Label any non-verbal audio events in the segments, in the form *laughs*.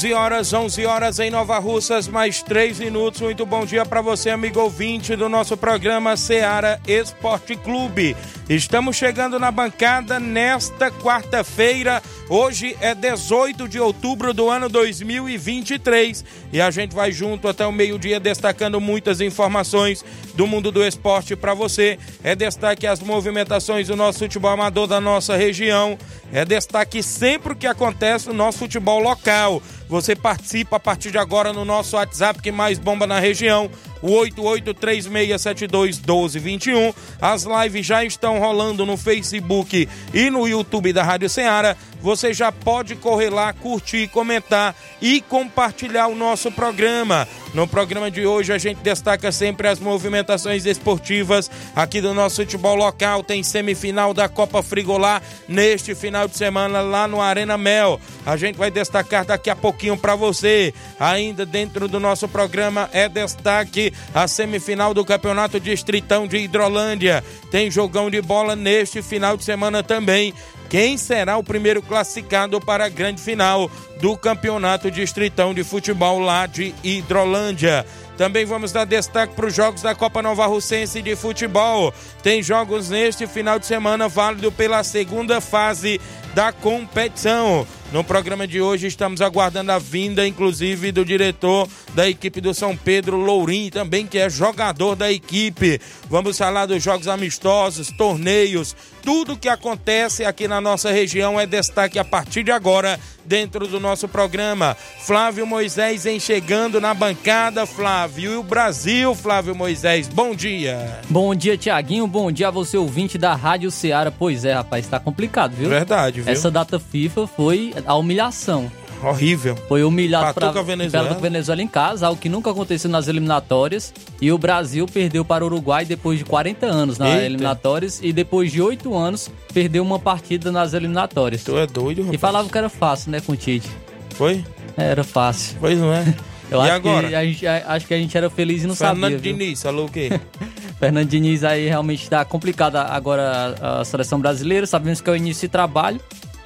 11 horas, 11 horas em Nova Russas, mais 3 minutos. Muito bom dia para você, amigo ouvinte do nosso programa Seara Esporte Clube. Estamos chegando na bancada nesta quarta-feira. Hoje é 18 de outubro do ano 2023 e a gente vai junto até o meio-dia destacando muitas informações do mundo do esporte para você. É destaque as movimentações do nosso futebol amador da nossa região. É destaque sempre o que acontece no nosso futebol local. Você participa a partir de agora no nosso WhatsApp que mais bomba na região, o 8836721221. As lives já estão rolando no Facebook e no YouTube da Rádio Ceará. Você já pode correr lá, curtir, comentar e compartilhar o nosso programa. No programa de hoje a gente destaca sempre as movimentações esportivas aqui do nosso futebol local. Tem semifinal da Copa Frigolá neste final de semana lá no Arena Mel. A gente vai destacar daqui a pouquinho para você. Ainda dentro do nosso programa é destaque a semifinal do Campeonato Distritão de Hidrolândia. Tem jogão de bola neste final de semana também quem será o primeiro classificado para a grande final do Campeonato Distritão de Futebol lá de Hidrolândia. Também vamos dar destaque para os jogos da Copa Nova Russense de Futebol. Tem jogos neste final de semana válido pela segunda fase da competição. No programa de hoje estamos aguardando a vinda, inclusive, do diretor da equipe do São Pedro, Lourim, também que é jogador da equipe. Vamos falar dos jogos amistosos, torneios, tudo que acontece aqui na nossa região é destaque a partir de agora dentro do nosso programa. Flávio Moisés em chegando na bancada, Flávio. E o Brasil, Flávio Moisés, bom dia. Bom dia, Tiaguinho. Bom dia a você, ouvinte da Rádio Ceará. Pois é, rapaz, tá complicado, viu? Verdade, viu? Essa data FIFA foi a humilhação. Horrível. Foi humilhado para a Venezuela. Venezuela em casa, algo que nunca aconteceu nas eliminatórias. E o Brasil perdeu para o Uruguai depois de 40 anos nas Eita. eliminatórias. E depois de 8 anos, perdeu uma partida nas eliminatórias. Tu é doido, rapaz. E falava que era fácil, né, com o Tite. Foi? Era fácil. Pois não é? *laughs* Eu e acho agora? Que a gente, acho que a gente era feliz e não Fernando sabia. Fernando Diniz, falou o quê? *laughs* Fernando Diniz aí realmente está complicada agora a seleção brasileira. Sabemos que é o início de trabalho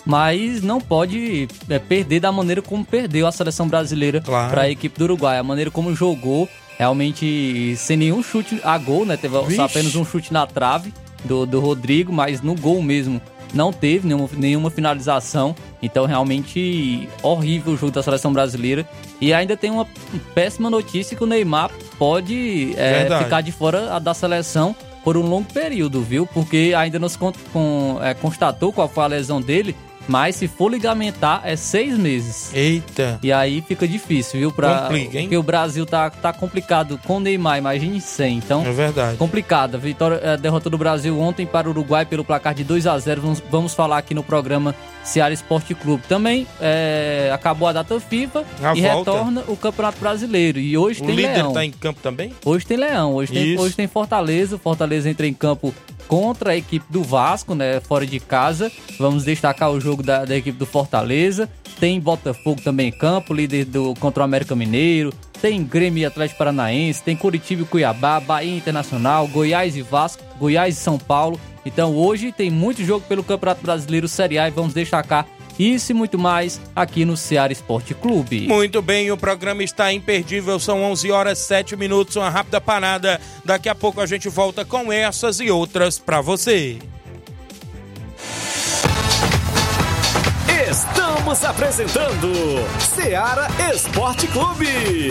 mas não pode é, perder da maneira como perdeu a seleção brasileira claro. para a equipe do Uruguai. A maneira como jogou, realmente sem nenhum chute a gol, né? Teve Vixe. apenas um chute na trave do, do Rodrigo, mas no gol mesmo não teve nenhuma, nenhuma finalização. Então, realmente horrível o jogo da seleção brasileira. E ainda tem uma péssima notícia que o Neymar pode é, ficar de fora da seleção por um longo período, viu? Porque ainda não se con com, é, constatou qual foi a lesão dele. Mas se for ligamentar, é seis meses. Eita! E aí fica difícil, viu? Pra, Complica, hein? Porque o Brasil tá, tá complicado com o Neymar, imagine sem. Então, é verdade. Complicada. Vitória, a derrota do Brasil ontem para o Uruguai pelo placar de 2 a 0 vamos, vamos falar aqui no programa Ceará Esporte Clube. Também é, acabou a data FIFA a e volta. retorna o Campeonato Brasileiro. E hoje o tem Leão. O líder tá em campo também? Hoje tem Leão. Hoje tem, hoje tem Fortaleza. Fortaleza entra em campo contra a equipe do Vasco, né? Fora de casa. Vamos destacar o jogo da, da equipe do Fortaleza. Tem Botafogo também em campo, líder do contra o América Mineiro. Tem Grêmio e Atlético Paranaense, tem Curitiba e Cuiabá, Bahia Internacional, Goiás e Vasco, Goiás e São Paulo. Então hoje tem muito jogo pelo Campeonato Brasileiro Série A e vamos destacar isso e muito mais aqui no Ceará Esporte Clube. Muito bem, o programa está imperdível, são 11 horas 7 minutos, uma rápida parada. Daqui a pouco a gente volta com essas e outras para você. Estamos apresentando Seara Esporte Clube.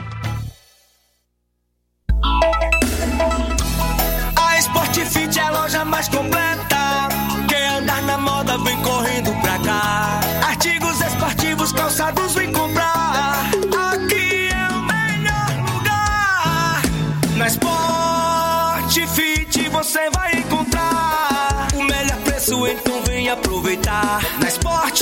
Você vai encontrar o melhor preço, então vem aproveitar. Na Sport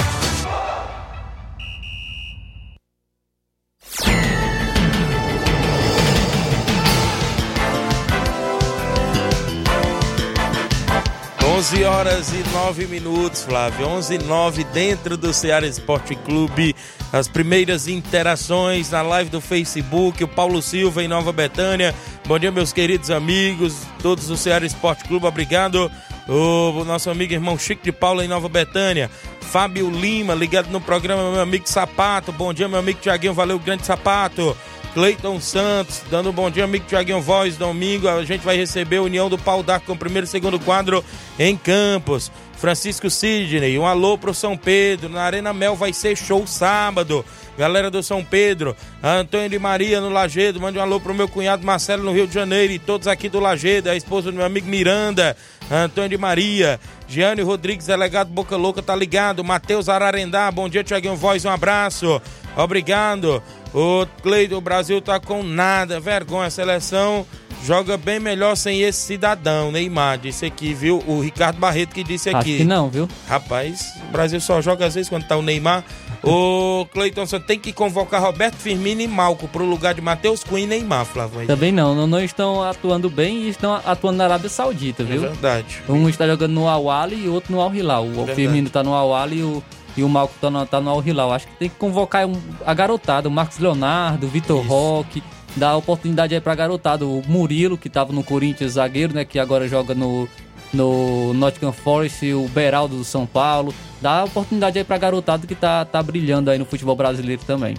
Onze horas e nove minutos, Flávio. Onze e nove dentro do Ceará Esporte Clube. As primeiras interações na live do Facebook. O Paulo Silva em Nova Betânia. Bom dia, meus queridos amigos, todos do Ceará Esporte Clube. Obrigado. O nosso amigo irmão Chico de Paula em Nova Betânia. Fábio Lima, ligado no programa, meu amigo Sapato. Bom dia, meu amigo Tiaguinho. Valeu, grande Sapato. Cleiton Santos, dando um bom dia, amigo Tiaguinho Voz. Domingo a gente vai receber a União do Pau d'Arco com o primeiro e segundo quadro em Campos. Francisco Sidney, um alô pro São Pedro. Na Arena Mel vai ser show sábado. Galera do São Pedro, Antônio de Maria no Lagedo, mande um alô pro meu cunhado Marcelo no Rio de Janeiro e todos aqui do Lagedo, a esposa do meu amigo Miranda, Antônio de Maria, Giane Rodrigues, delegado Boca Louca, tá ligado, Matheus Ararendá, bom dia Tiaguinho Voz, um abraço, obrigado. O Cleiton, o Brasil tá com nada, vergonha, a seleção joga bem melhor sem esse cidadão, Neymar, disse aqui, viu? O Ricardo Barreto que disse aqui. Acho que não, viu? Rapaz, o Brasil só joga às vezes quando tá o Neymar. O Cleiton só tem que convocar Roberto Firmino e Malco pro lugar de Matheus Cunha e Neymar, Flávio. Também não, não, não estão atuando bem e estão atuando na Arábia Saudita, viu? É verdade. Um está jogando no Al-Ahly e outro no Al-Hilal. O Verdade. Firmino tá no Al-Ahly e o, e o Malco tá no, tá no Al-Hilal. Acho que tem que convocar um- a garotada, o Marcos Leonardo, o Vitor Roque, dar oportunidade aí pra garotada. O Murilo, que tava no Corinthians, zagueiro, né, que agora joga no, no Nottingham Forest, o Beraldo do São Paulo. Dá oportunidade aí pra garotada que tá, tá brilhando aí no futebol brasileiro também.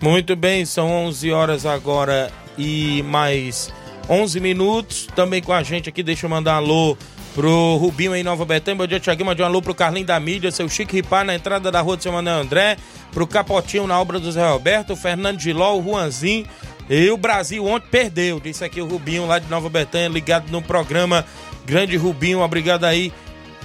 Muito bem, são 11 horas agora e mais 11 minutos. Também com a gente aqui, deixa eu mandar alô pro Rubinho em Nova Betânia. Bom dia, Tiaguinho. Mandar um alô pro Carlinho da Mídia, seu Chico Ripar na entrada da rua do seu Manuel André. Pro Capotinho na obra do Zé Roberto, Fernando Giló, o Juanzinho. E o Brasil ontem perdeu, disse aqui o Rubinho lá de Nova Betânia, ligado no programa Grande Rubinho. Obrigado aí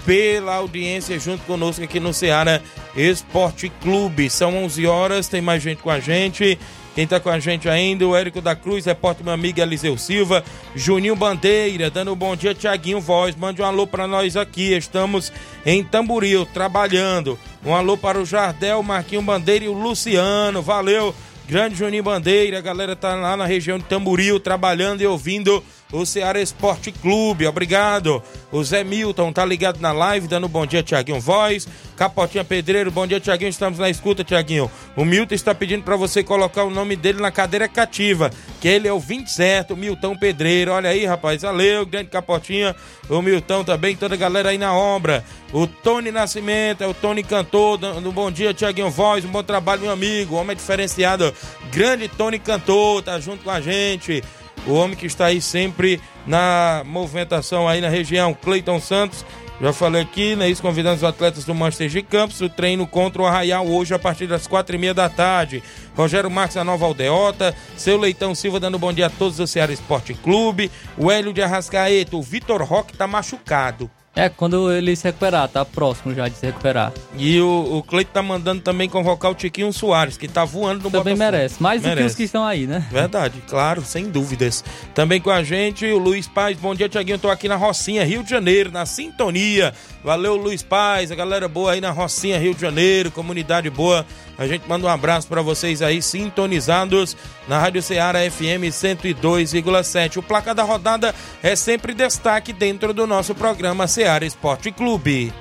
pela audiência junto conosco aqui no Ceará Esporte Clube. São 11 horas, tem mais gente com a gente. Quem tá com a gente ainda, o Érico da Cruz, repórter meu amigo Eliseu Silva, Juninho Bandeira, dando um bom dia, Tiaguinho Voz, mande um alô para nós aqui, estamos em Tamboril, trabalhando. Um alô para o Jardel, Marquinho Bandeira e o Luciano, valeu, grande Juninho Bandeira, a galera tá lá na região de Tamboril, trabalhando e ouvindo o Ceará Esporte Clube. Obrigado. O Zé Milton tá ligado na live, dando bom dia, Tiaguinho Voz. Capotinha Pedreiro, bom dia, Tiaguinho. Estamos na escuta, Tiaguinho. O Milton está pedindo para você colocar o nome dele na cadeira cativa, que ele é o 20 certo, Milton Pedreiro. Olha aí, rapaz. Valeu, grande Capotinha. O Milton também, toda a galera aí na obra. O Tony Nascimento, é o Tony Cantor, dando bom dia, Tiaguinho Voz. Um bom trabalho, meu amigo. Homem diferenciado. Grande Tony Cantor, tá junto com a gente o homem que está aí sempre na movimentação aí na região, Cleiton Santos. Já falei aqui, né? Isso convidando os atletas do Manchester de Campos. O treino contra o Arraial hoje a partir das quatro e meia da tarde. Rogério Marques da Nova Aldeota. Seu Leitão Silva dando bom dia a todos do Ceará Esporte Clube. O Hélio de Arrascaeta. O Vitor Roque tá machucado. É, quando ele se recuperar, tá próximo já de se recuperar. E o, o Cleito tá mandando também convocar o Tiquinho Soares, que tá voando no Também Botafogo. merece, mais merece. do que os que estão aí, né? Verdade, claro, sem dúvidas. Também com a gente, o Luiz Paz. Bom dia, Tiaguinho. Tô aqui na Rocinha, Rio de Janeiro, na sintonia. Valeu, Luiz Paz, a galera boa aí na Rocinha, Rio de Janeiro, comunidade boa. A gente manda um abraço para vocês aí, sintonizados na Rádio Ceará FM 102,7. O placar da rodada é sempre destaque dentro do nosso programa Ceará Esporte Clube.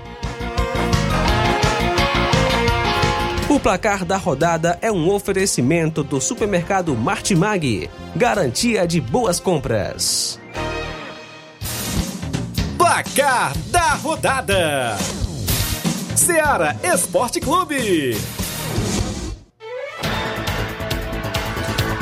O placar da rodada é um oferecimento do supermercado Martimag. Garantia de boas compras. Placar da rodada: Ceará Esporte Clube.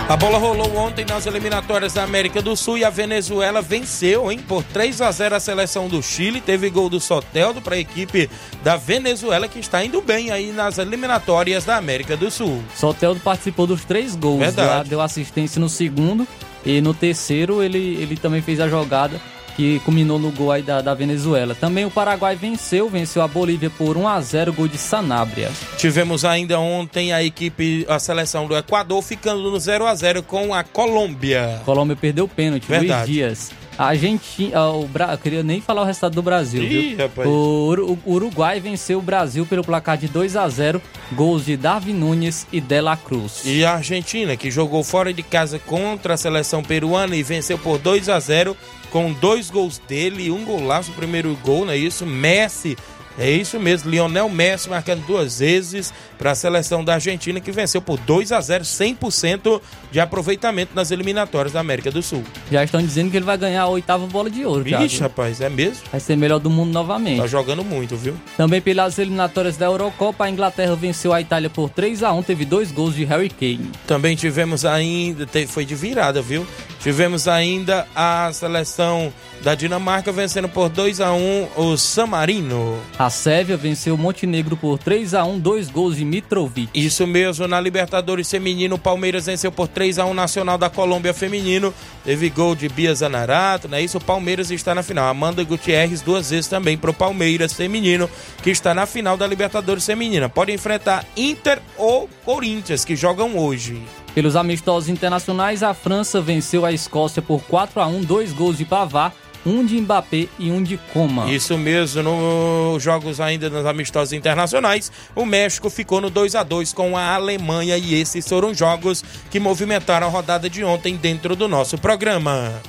A bola rolou ontem nas eliminatórias da América do Sul e a Venezuela venceu, hein, por 3 a 0 a seleção do Chile. Teve gol do Soteldo para a equipe da Venezuela que está indo bem aí nas eliminatórias da América do Sul. Soteldo participou dos três gols, Verdade. deu assistência no segundo e no terceiro ele, ele também fez a jogada que culminou no gol aí da, da Venezuela. Também o Paraguai venceu, venceu a Bolívia por 1 a 0 gol de Sanabria. Tivemos ainda ontem a equipe, a seleção do Equador ficando no 0 a 0 com a Colômbia. A Colômbia perdeu o pênalti, Luiz Verdade. Dias. A Argentina, ah, o Bra... eu queria nem falar o resultado do Brasil, Ih, viu? rapaz. O Uru- o Uruguai venceu o Brasil pelo placar de 2 a 0 gols de Darwin Nunes e Dela Cruz. E a Argentina, que jogou fora de casa contra a seleção peruana e venceu por 2 a 0 com dois gols dele e um golaço, o primeiro gol, não é isso? Messi, é isso mesmo, Lionel Messi marcando duas vezes para a seleção da Argentina, que venceu por 2 a 0 100% de aproveitamento nas eliminatórias da América do Sul. Já estão dizendo que ele vai ganhar a oitava bola de ouro, Thiago. Vixe, rapaz, é mesmo? Vai ser melhor do mundo novamente. Tá jogando muito, viu? Também pelas eliminatórias da Eurocopa, a Inglaterra venceu a Itália por 3 a 1 teve dois gols de Harry Kane. Também tivemos ainda, foi de virada, viu? Tivemos ainda a seleção da Dinamarca vencendo por 2 a 1 o San Marino. A Sérvia venceu o Montenegro por 3 a 1 dois gols de Mitrovic. Isso mesmo, na Libertadores Feminino, o Palmeiras venceu por 3 a 1 Nacional da Colômbia Feminino. Teve gol de Bia Zanarato, não é isso? O Palmeiras está na final. Amanda Gutierrez duas vezes também para o Palmeiras Feminino, que está na final da Libertadores Feminina. Pode enfrentar Inter ou Corinthians, que jogam hoje. Pelos amistosos internacionais, a França venceu a Escócia por 4 a 1 dois gols de Pavard, um de Mbappé e um de Coman. Isso mesmo, nos jogos ainda nos amistosos internacionais, o México ficou no 2 a 2 com a Alemanha e esses foram jogos que movimentaram a rodada de ontem dentro do nosso programa.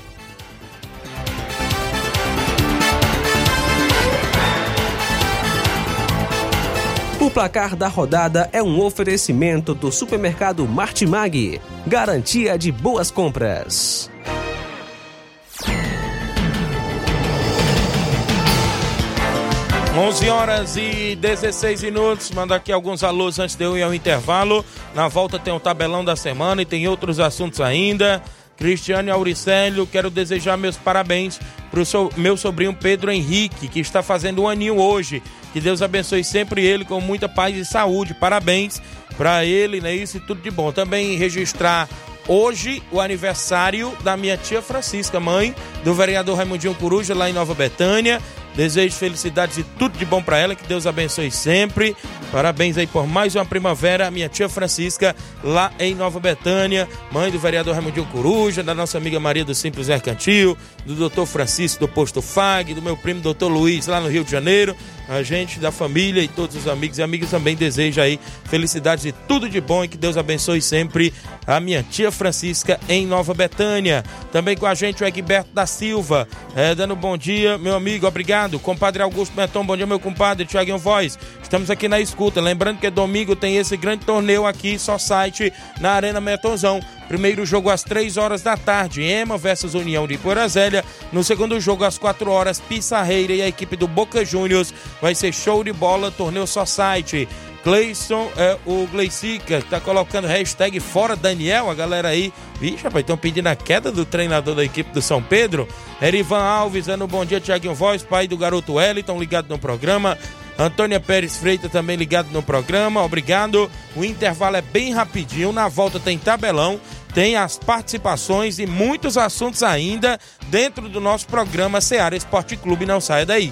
O placar da rodada é um oferecimento do supermercado Martimag. Garantia de boas compras. Onze horas e 16 minutos. Manda aqui alguns alôs antes de eu ir ao intervalo. Na volta tem o tabelão da semana e tem outros assuntos ainda. Cristiane Auricélio, quero desejar meus parabéns para o meu sobrinho Pedro Henrique, que está fazendo um aninho hoje. Que Deus abençoe sempre ele com muita paz e saúde. Parabéns para ele, né? Isso e tudo de bom. Também registrar hoje o aniversário da minha tia Francisca, mãe do vereador Raimundinho Coruja, lá em Nova Betânia. Desejo felicidades e tudo de bom para ela, que Deus abençoe sempre. Parabéns aí por mais uma primavera, minha tia Francisca, lá em Nova Betânia, mãe do vereador Raimundinho Coruja, da nossa amiga Maria do Simples Mercantil, do doutor Francisco do Posto FAG, do meu primo doutor Luiz, lá no Rio de Janeiro. a gente da família e todos os amigos e amigas também deseja aí felicidades e tudo de bom e que Deus abençoe sempre a minha tia Francisca em Nova Betânia. Também com a gente o Egberto da Silva, é, dando bom dia, meu amigo, obrigado. Compadre Augusto Meton, bom dia, meu compadre, Tiaguinho Voz. Estamos aqui na escuta. Lembrando que domingo tem esse grande torneio aqui, só site, na Arena Metonzão. Primeiro jogo às 3 horas da tarde, Ema versus União de Porazélia. No segundo jogo, às 4 horas, Pissarreira e a equipe do Boca Juniors. Vai ser show de bola, torneio só site. Gleison, é, o Gleicica, tá colocando hashtag fora Daniel, a galera aí. Vixe, rapaz, estão pedindo a queda do treinador da equipe do São Pedro. Erivan Alves, dando bom dia, Tiaguinho Voz, pai do garoto Wellington, ligado no programa. Antônia Pérez Freitas também ligado no programa, obrigado. O intervalo é bem rapidinho, na volta tem tabelão, tem as participações e muitos assuntos ainda dentro do nosso programa Seara Esporte Clube. Não saia daí.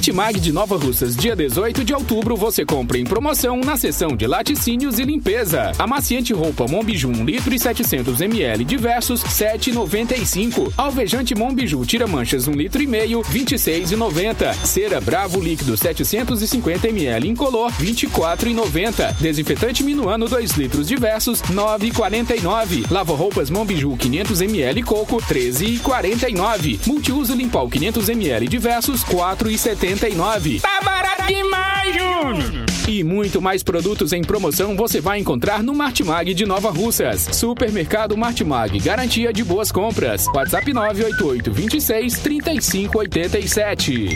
Martimag de Nova Russas, dia 18 de outubro, você compra em promoção na seção de laticínios e limpeza. Amaciante roupa Monbiju 1 litro e 700 ml diversos, 7,95. Alvejante Monbiju tira manchas 1 litro e meio, 26,90. Cera Bravo líquido 750 ml incolor, 24,90. Desinfetante Minuano 2 litros diversos, 9,49. Lava roupas Monbiju 500 ml coco, 13,49. Multiuso Limpol 500 ml diversos, 4,79. 79. Tá barato demais, Júnior! E muito mais produtos em promoção você vai encontrar no Martimag de Nova Russas. Supermercado Martimag, garantia de boas compras. WhatsApp 988 26 35 87.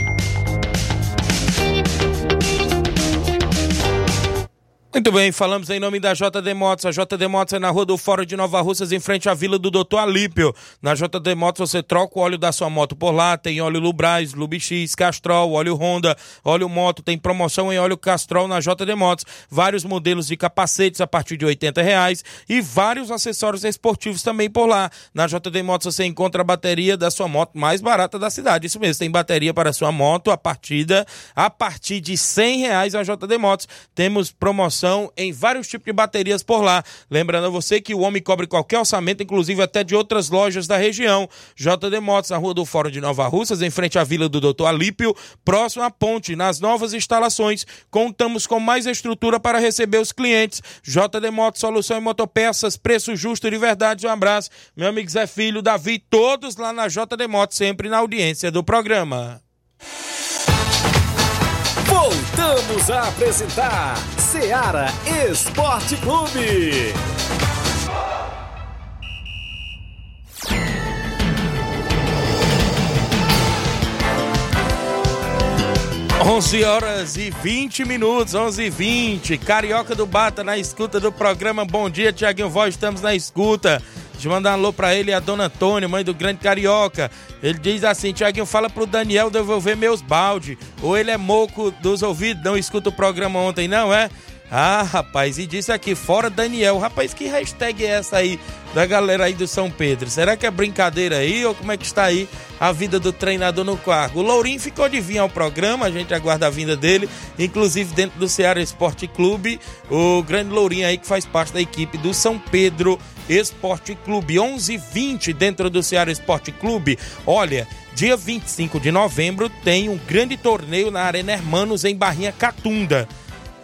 Muito bem, falamos em nome da JD Motos. A JD Motos é na Rua do Fórum de Nova Russas, em frente à Vila do Doutor Alípio. Na JD Motos você troca o óleo da sua moto por lá. Tem óleo Lubrais, Lubix, Castrol, óleo Honda, óleo Moto. Tem promoção em óleo Castrol na JD Motos. Vários modelos de capacetes a partir de 80 reais e vários acessórios esportivos também por lá. Na JD Motos você encontra a bateria da sua moto mais barata da cidade. Isso mesmo, tem bateria para a sua moto a partida a partir de 100 reais a JD Motos. Temos promoção em vários tipos de baterias por lá. Lembrando a você que o homem cobre qualquer orçamento, inclusive até de outras lojas da região. JD Motos, na Rua do Fórum de Nova Russas, em frente à Vila do Doutor Alípio, próximo à ponte, nas novas instalações. Contamos com mais estrutura para receber os clientes. JD Motos, solução em motopeças, preço justo de verdade. Um abraço, meu amigo Zé Filho, Davi, todos lá na JD Motos, sempre na audiência do programa. Voltamos a apresentar Seara Esporte Clube. 11 horas e 20 minutos, 11 e 20. Carioca do Bata na escuta do programa. Bom dia, Tiaguinho Voz, estamos na escuta. Deixa eu mandar um alô pra ele a dona Antônia, mãe do grande carioca. Ele diz assim: Tiaguinho, fala pro Daniel devolver meus balde. Ou ele é moco dos ouvidos, não escuta o programa ontem, não é? Ah, rapaz, e disse aqui, fora Daniel. Rapaz, que hashtag é essa aí da galera aí do São Pedro? Será que é brincadeira aí ou como é que está aí a vida do treinador no cargo? O Lourinho ficou de vir ao programa, a gente aguarda a vinda dele, inclusive dentro do Ceará Esporte Clube, o grande Lourinho aí que faz parte da equipe do São Pedro Esporte Clube. 11:20 dentro do Ceará Esporte Clube. Olha, dia 25 de novembro tem um grande torneio na Arena Hermanos em Barrinha Catunda.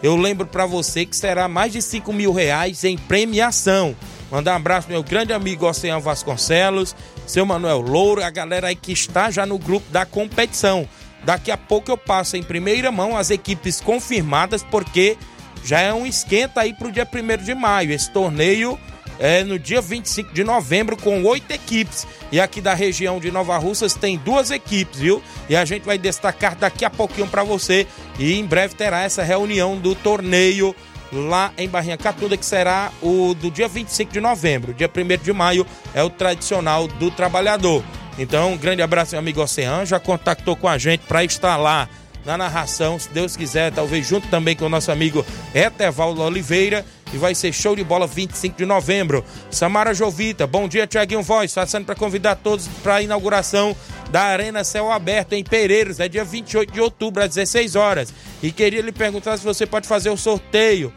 Eu lembro para você que será mais de 5 mil reais em premiação. Mandar um abraço meu grande amigo Oceano Vasconcelos, seu Manuel Louro, a galera aí que está já no grupo da competição. Daqui a pouco eu passo em primeira mão as equipes confirmadas, porque já é um esquenta aí para o dia 1 de maio. Esse torneio é no dia 25 de novembro com oito equipes. E aqui da região de Nova Russas tem duas equipes, viu? E a gente vai destacar daqui a pouquinho para você. E em breve terá essa reunião do torneio lá em Barrinha Catunda, que será o do dia 25 de novembro. Dia 1 de maio é o tradicional do trabalhador. Então, um grande abraço, meu amigo Oceano. Já contactou com a gente para estar lá na narração, se Deus quiser, talvez junto também com o nosso amigo Etevaldo Oliveira e vai ser show de bola 25 de novembro. Samara Jovita, bom dia, Tiaguinho Voz, passando para convidar todos para a inauguração da Arena Céu Aberto em Pereiros, é dia 28 de outubro, às 16 horas. E queria lhe perguntar se você pode fazer o sorteio.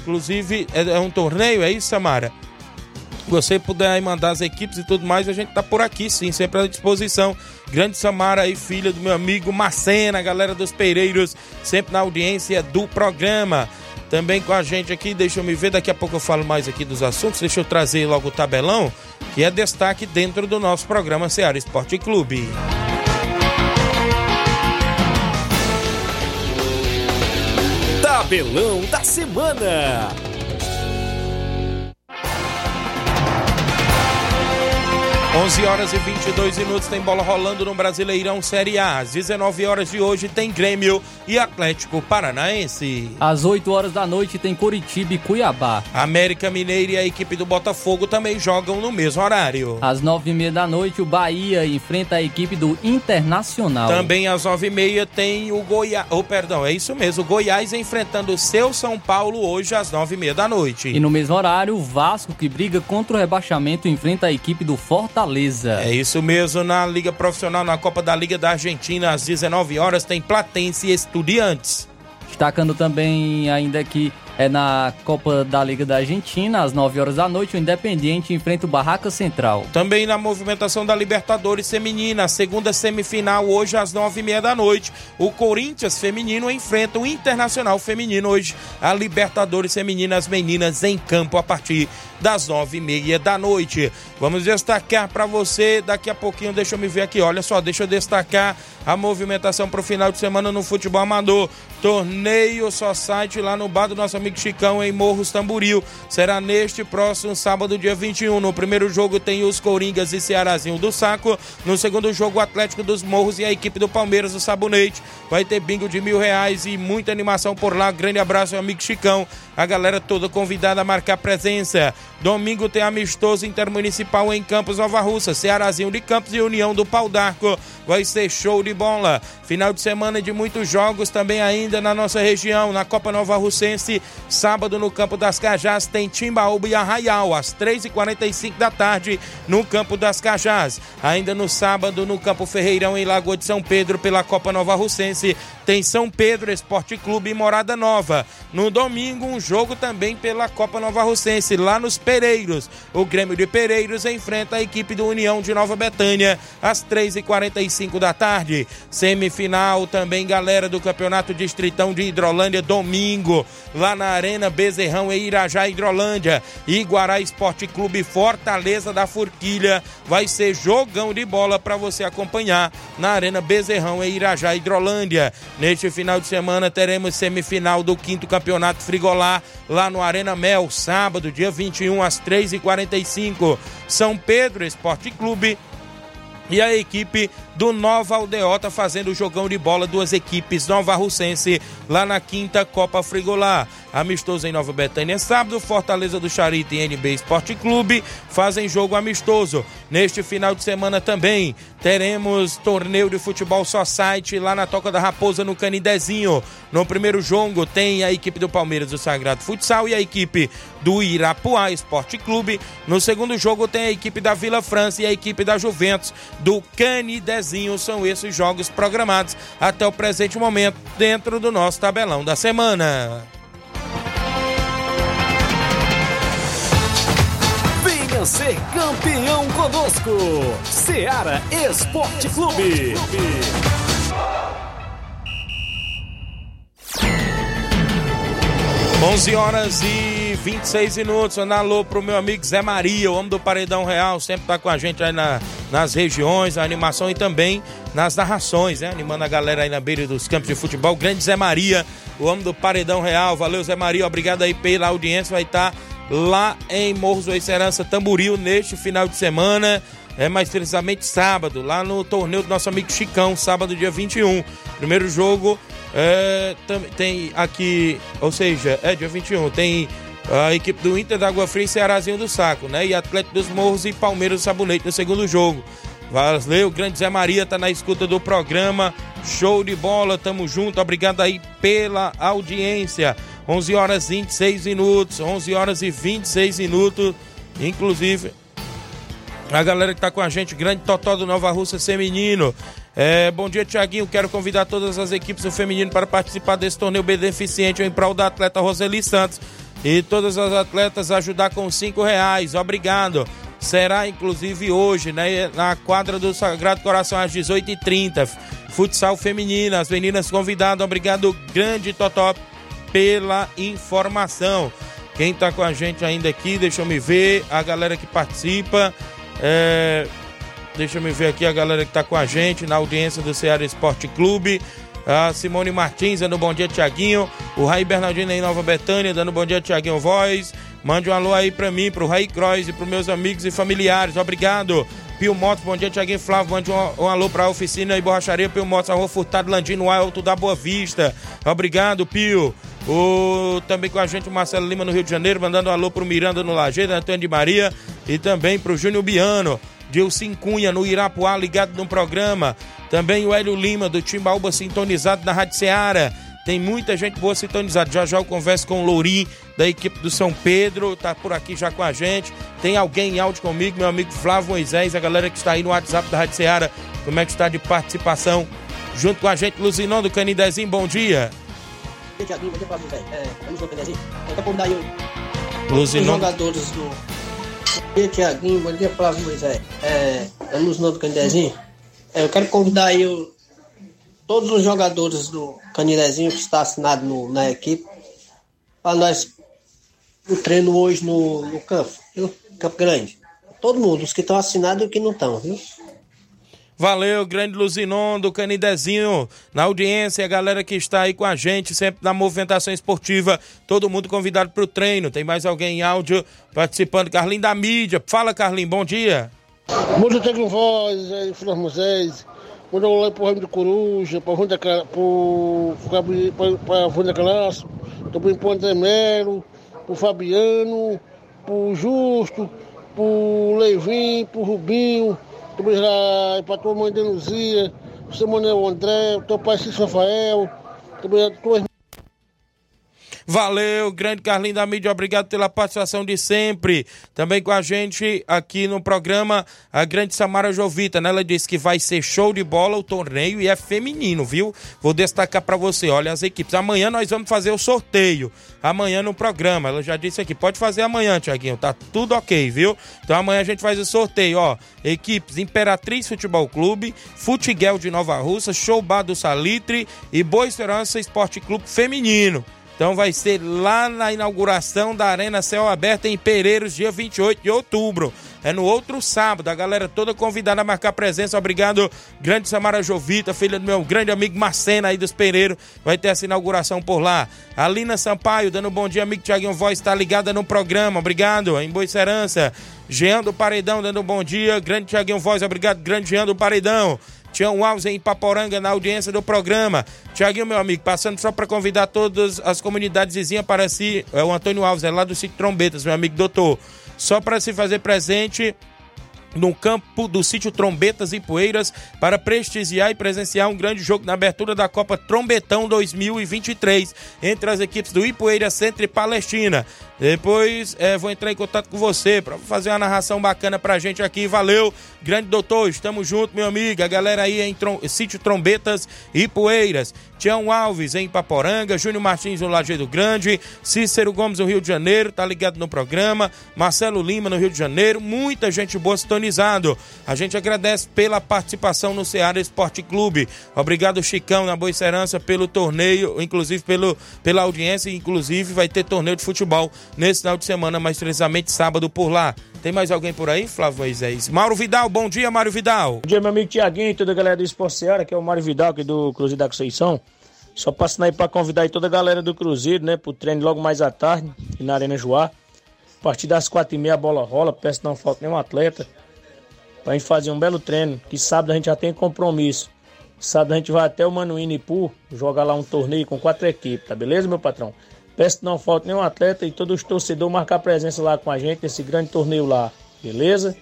Inclusive, é, é um torneio, é isso, Samara? você puder mandar as equipes e tudo mais, a gente tá por aqui sim, sempre à disposição. Grande Samara aí, filha do meu amigo Macena, galera dos Pereiros, sempre na audiência do programa. Também com a gente aqui, deixa eu me ver, daqui a pouco eu falo mais aqui dos assuntos, deixa eu trazer logo o tabelão, que é destaque dentro do nosso programa Ceará Esporte Clube. Tabelão da Semana. 11 horas e 22 minutos tem bola rolando no Brasileirão Série A. Às 19 horas de hoje tem Grêmio e Atlético Paranaense. Às 8 horas da noite tem Curitiba e Cuiabá. América Mineiro e a equipe do Botafogo também jogam no mesmo horário. Às 9 e meia da noite o Bahia enfrenta a equipe do Internacional. Também às 9 e meia tem o Goiás, oh, perdão, é isso mesmo, o Goiás enfrentando o seu São Paulo hoje às 9 e meia da noite. E no mesmo horário o Vasco que briga contra o rebaixamento enfrenta a equipe do Fortaleza. Fortaleza. É isso mesmo, na Liga Profissional, na Copa da Liga da Argentina, às 19 horas, tem Platense e Estudiantes. Destacando também ainda que é na Copa da Liga da Argentina, às 9 horas da noite, o Independiente enfrenta o Barraca Central. Também na movimentação da Libertadores Feminina, segunda semifinal, hoje às 9 e meia da noite. O Corinthians Feminino enfrenta o Internacional Feminino hoje, a Libertadores Feminina, as meninas em campo a partir das nove e meia da noite. Vamos destacar para você daqui a pouquinho, deixa eu me ver aqui, olha só, deixa eu destacar a movimentação para o final de semana no futebol amador. Torneio só site lá no bar do nosso amigo Chicão em Morros Tamburil. Será neste próximo sábado, dia 21. No primeiro jogo tem os Coringas e Cearazinho do Saco. No segundo jogo, o Atlético dos Morros e a equipe do Palmeiras do Sabonete. Vai ter bingo de mil reais e muita animação por lá. Grande abraço, meu amigo Chicão. A galera toda convidada a marcar presença. Domingo tem amistoso intermunicipal em Campos Nova Russa, Cearazinho de Campos e União do Pau d'Arco. Vai ser show de bola. Final de semana de muitos jogos também ainda na nossa região, na Copa Nova Russense. Sábado no Campo das Cajás tem Timbaúba e Arraial, às 3h45 da tarde no Campo das Cajás. Ainda no sábado no Campo Ferreirão em Lagoa de São Pedro pela Copa Nova Russense tem São Pedro Esporte Clube e Morada Nova. No domingo um jogo também pela Copa Nova Russense lá nos Pereiros. O Grêmio de Pereiros enfrenta a equipe do União de Nova Betânia às 3h45 da tarde. Semifinal também, galera do Campeonato Distritão de Hidrolândia, domingo, lá na Arena Bezerrão e Irajá, Hidrolândia. Iguará Esporte Clube Fortaleza da Forquilha. Vai ser jogão de bola para você acompanhar na Arena Bezerrão e Irajá, Hidrolândia. Neste final de semana teremos semifinal do quinto Campeonato Frigolar lá no Arena Mel, sábado, dia 21 às 3h45. São Pedro Esporte Clube e a equipe do Nova Aldeota fazendo o jogão de bola, duas equipes Nova Russense lá na quinta Copa Frigolar. Amistoso em Nova Betânia sábado, Fortaleza do Charito e NB Esporte Clube fazem jogo amistoso. Neste final de semana também teremos torneio de futebol só site lá na Toca da Raposa no Canidezinho. No primeiro jogo tem a equipe do Palmeiras do Sagrado Futsal e a equipe do Irapuá Esporte Clube. No segundo jogo tem a equipe da Vila França e a equipe da Juventus do Canidezinho são esses jogos programados até o presente momento dentro do nosso tabelão da semana. Venha ser campeão conosco, Seara Esporte Clube. 11 horas e 26 minutos. Alô pro meu amigo Zé Maria, o homem do Paredão Real, sempre tá com a gente aí na, nas regiões, a animação e também nas narrações, né? Animando a galera aí na beira dos campos de futebol. Grande Zé Maria, o homem do Paredão Real. Valeu, Zé Maria, obrigado aí pela audiência. Vai estar tá lá em Morros do Serança Tamburil neste final de semana. É mais precisamente sábado, lá no torneio do nosso amigo Chicão, sábado, dia 21. Primeiro jogo é, tem aqui, ou seja, é dia 21, tem a equipe do Inter da Água Fria e Cearazinho do Saco, né? E Atlético dos Morros e Palmeiras do Sabonete no segundo jogo. Valeu, grande Zé Maria tá na escuta do programa. Show de bola, tamo junto. Obrigado aí pela audiência. 11 horas e 26 minutos, 11 horas e 26 minutos. Inclusive, A galera que tá com a gente, grande Totó do Nova Russa Feminino. É, bom dia, Tiaguinho. Quero convidar todas as equipes do feminino para participar desse torneio beneficente em prol da atleta Roseli Santos. E todas as atletas ajudar com cinco reais. Obrigado. Será inclusive hoje, né, na quadra do Sagrado Coração às 18h30. Futsal feminino, as meninas convidadas. Obrigado, grande Totó, pela informação. Quem tá com a gente ainda aqui, deixa eu me ver. A galera que participa. É, deixa eu ver aqui a galera que está com a gente na audiência do Ceará Esporte Clube. A Simone Martins dando bom dia, Tiaguinho. O Raí Bernardino em Nova Betânia dando bom dia, Tiaguinho Voz. Mande um alô aí para mim, para o Raí Croix e para meus amigos e familiares. Obrigado. Pio Motos, bom dia, Tiaguinho Flávio. Mande um, um alô para a oficina e borracharia Pio Motos, Rua Furtado Landino Alto da Boa Vista. Obrigado, Pio. O, também com a gente o Marcelo Lima no Rio de Janeiro, mandando um alô pro Miranda no Lajeiro, Antônio de Maria e também pro Júnior Biano. Dilcim Cunha no Irapuá, ligado no programa. Também o Hélio Lima do Timbaúba sintonizado na Rádio Ceará. Tem muita gente boa sintonizada. Já já eu converso com o Lourim, da equipe do São Pedro, tá por aqui já com a gente. Tem alguém em áudio comigo, meu amigo Flávio Moisés, a galera que está aí no WhatsApp da Rádio Ceará. Como é que está de participação? Junto com a gente, Luzinão do Canidezinho, bom dia. Tiaguinho, bom dia é, do. Tiaguinho, bom dia, Flávio Moisés. É, vamos no Canidezinho. É, eu quero convidar aí o, todos os jogadores do Canidezinho que está assinado no, na equipe para nós o treino hoje no, no campo, viu? Campo Grande. Todo mundo, os que estão assinados e os que não estão, viu? Valeu, grande Luzinon do Canidezinho, na audiência, a galera que está aí com a gente, sempre na movimentação esportiva, todo mundo convidado para o treino. Tem mais alguém em áudio participando? Carlinho da mídia. Fala, Carlinho, bom dia. Bom dia, Tegro Voz, aí, Flávio Moisés. Manda um olá pro Ramo do Coruja, para Runda pro para Runda Calaço, também pro André Melo, pro Fabiano, pro Justo, pro Levin, pro Rubinho, também para tua mãe Denuzia, pro seu Manuel André, teu pai Cícero Rafael, também a tua irmã. Valeu, grande Carlinho da mídia, obrigado pela participação de sempre. Também com a gente aqui no programa, a grande Samara Jovita, né? Ela disse que vai ser show de bola o torneio e é feminino, viu? Vou destacar para você, olha as equipes. Amanhã nós vamos fazer o sorteio. Amanhã no programa, ela já disse aqui, pode fazer amanhã, Tiaguinho, tá tudo ok, viu? Então amanhã a gente faz o sorteio, ó. Equipes Imperatriz Futebol Clube, Futiguel de Nova Russa, Show Bar do Salitre e Boa Esperança Esporte Clube Feminino. Então vai ser lá na inauguração da Arena Céu Aberto em Pereiros, dia 28 de outubro. É no outro sábado. A galera toda convidada a marcar presença. Obrigado, grande Samara Jovita, filha do meu grande amigo Marcena aí dos Pereiros. Vai ter essa inauguração por lá. Alina Sampaio, dando um bom dia, amigo Tiaguinho Voz, está ligada no programa. Obrigado. Em Boicerança. Jean do Paredão, dando um bom dia. Grande Tiaguinho Voz, obrigado, grande Jean do Paredão. Tião Alves em Paporanga na audiência do programa. Tiaguinho, meu amigo, passando só para convidar todas as comunidades vizinhas para si. É o Antônio Alves, é lá do sítio Trombetas, meu amigo doutor. Só para se fazer presente no campo do sítio Trombetas e Poeiras para prestigiar e presenciar um grande jogo na abertura da Copa Trombetão 2023 entre as equipes do Ipueiras Centro e Palestina. Depois é, vou entrar em contato com você para fazer uma narração bacana pra gente aqui. Valeu, grande doutor, estamos juntos, meu amigo. A galera aí em Trom Sítio Trombetas e Poeiras. Tião Alves em Paporanga, Júnior Martins no Lajeado Grande, Cícero Gomes no Rio de Janeiro, tá ligado no programa, Marcelo Lima no Rio de Janeiro, muita gente boa sintonizado. A gente agradece pela participação no Ceará Esporte Clube. Obrigado, Chicão, na Boa Serança, pelo torneio, inclusive pelo, pela audiência, inclusive vai ter torneio de futebol nesse final de semana, mais precisamente sábado por lá. Tem mais alguém por aí, Flávio Moisés? Mauro Vidal, bom dia, Mário Vidal. Bom dia, meu amigo Tiaguinho e toda a galera do Esporte Seara, que é o Mário Vidal, aqui do Cruzeiro da Conceição. Só passando aí para convidar aí toda a galera do Cruzeiro, né, pro treino logo mais à tarde, na Arena Joá. A partir das quatro e meia a bola rola, peço não falta nenhum atleta. Pra gente fazer um belo treino, que sábado a gente já tem compromisso. Sábado a gente vai até o Manuíno Ipu, jogar lá um torneio com quatro equipes, tá beleza, meu patrão? Peço que não falte nenhum atleta e todos os torcedores marcar presença lá com a gente nesse grande torneio lá, beleza?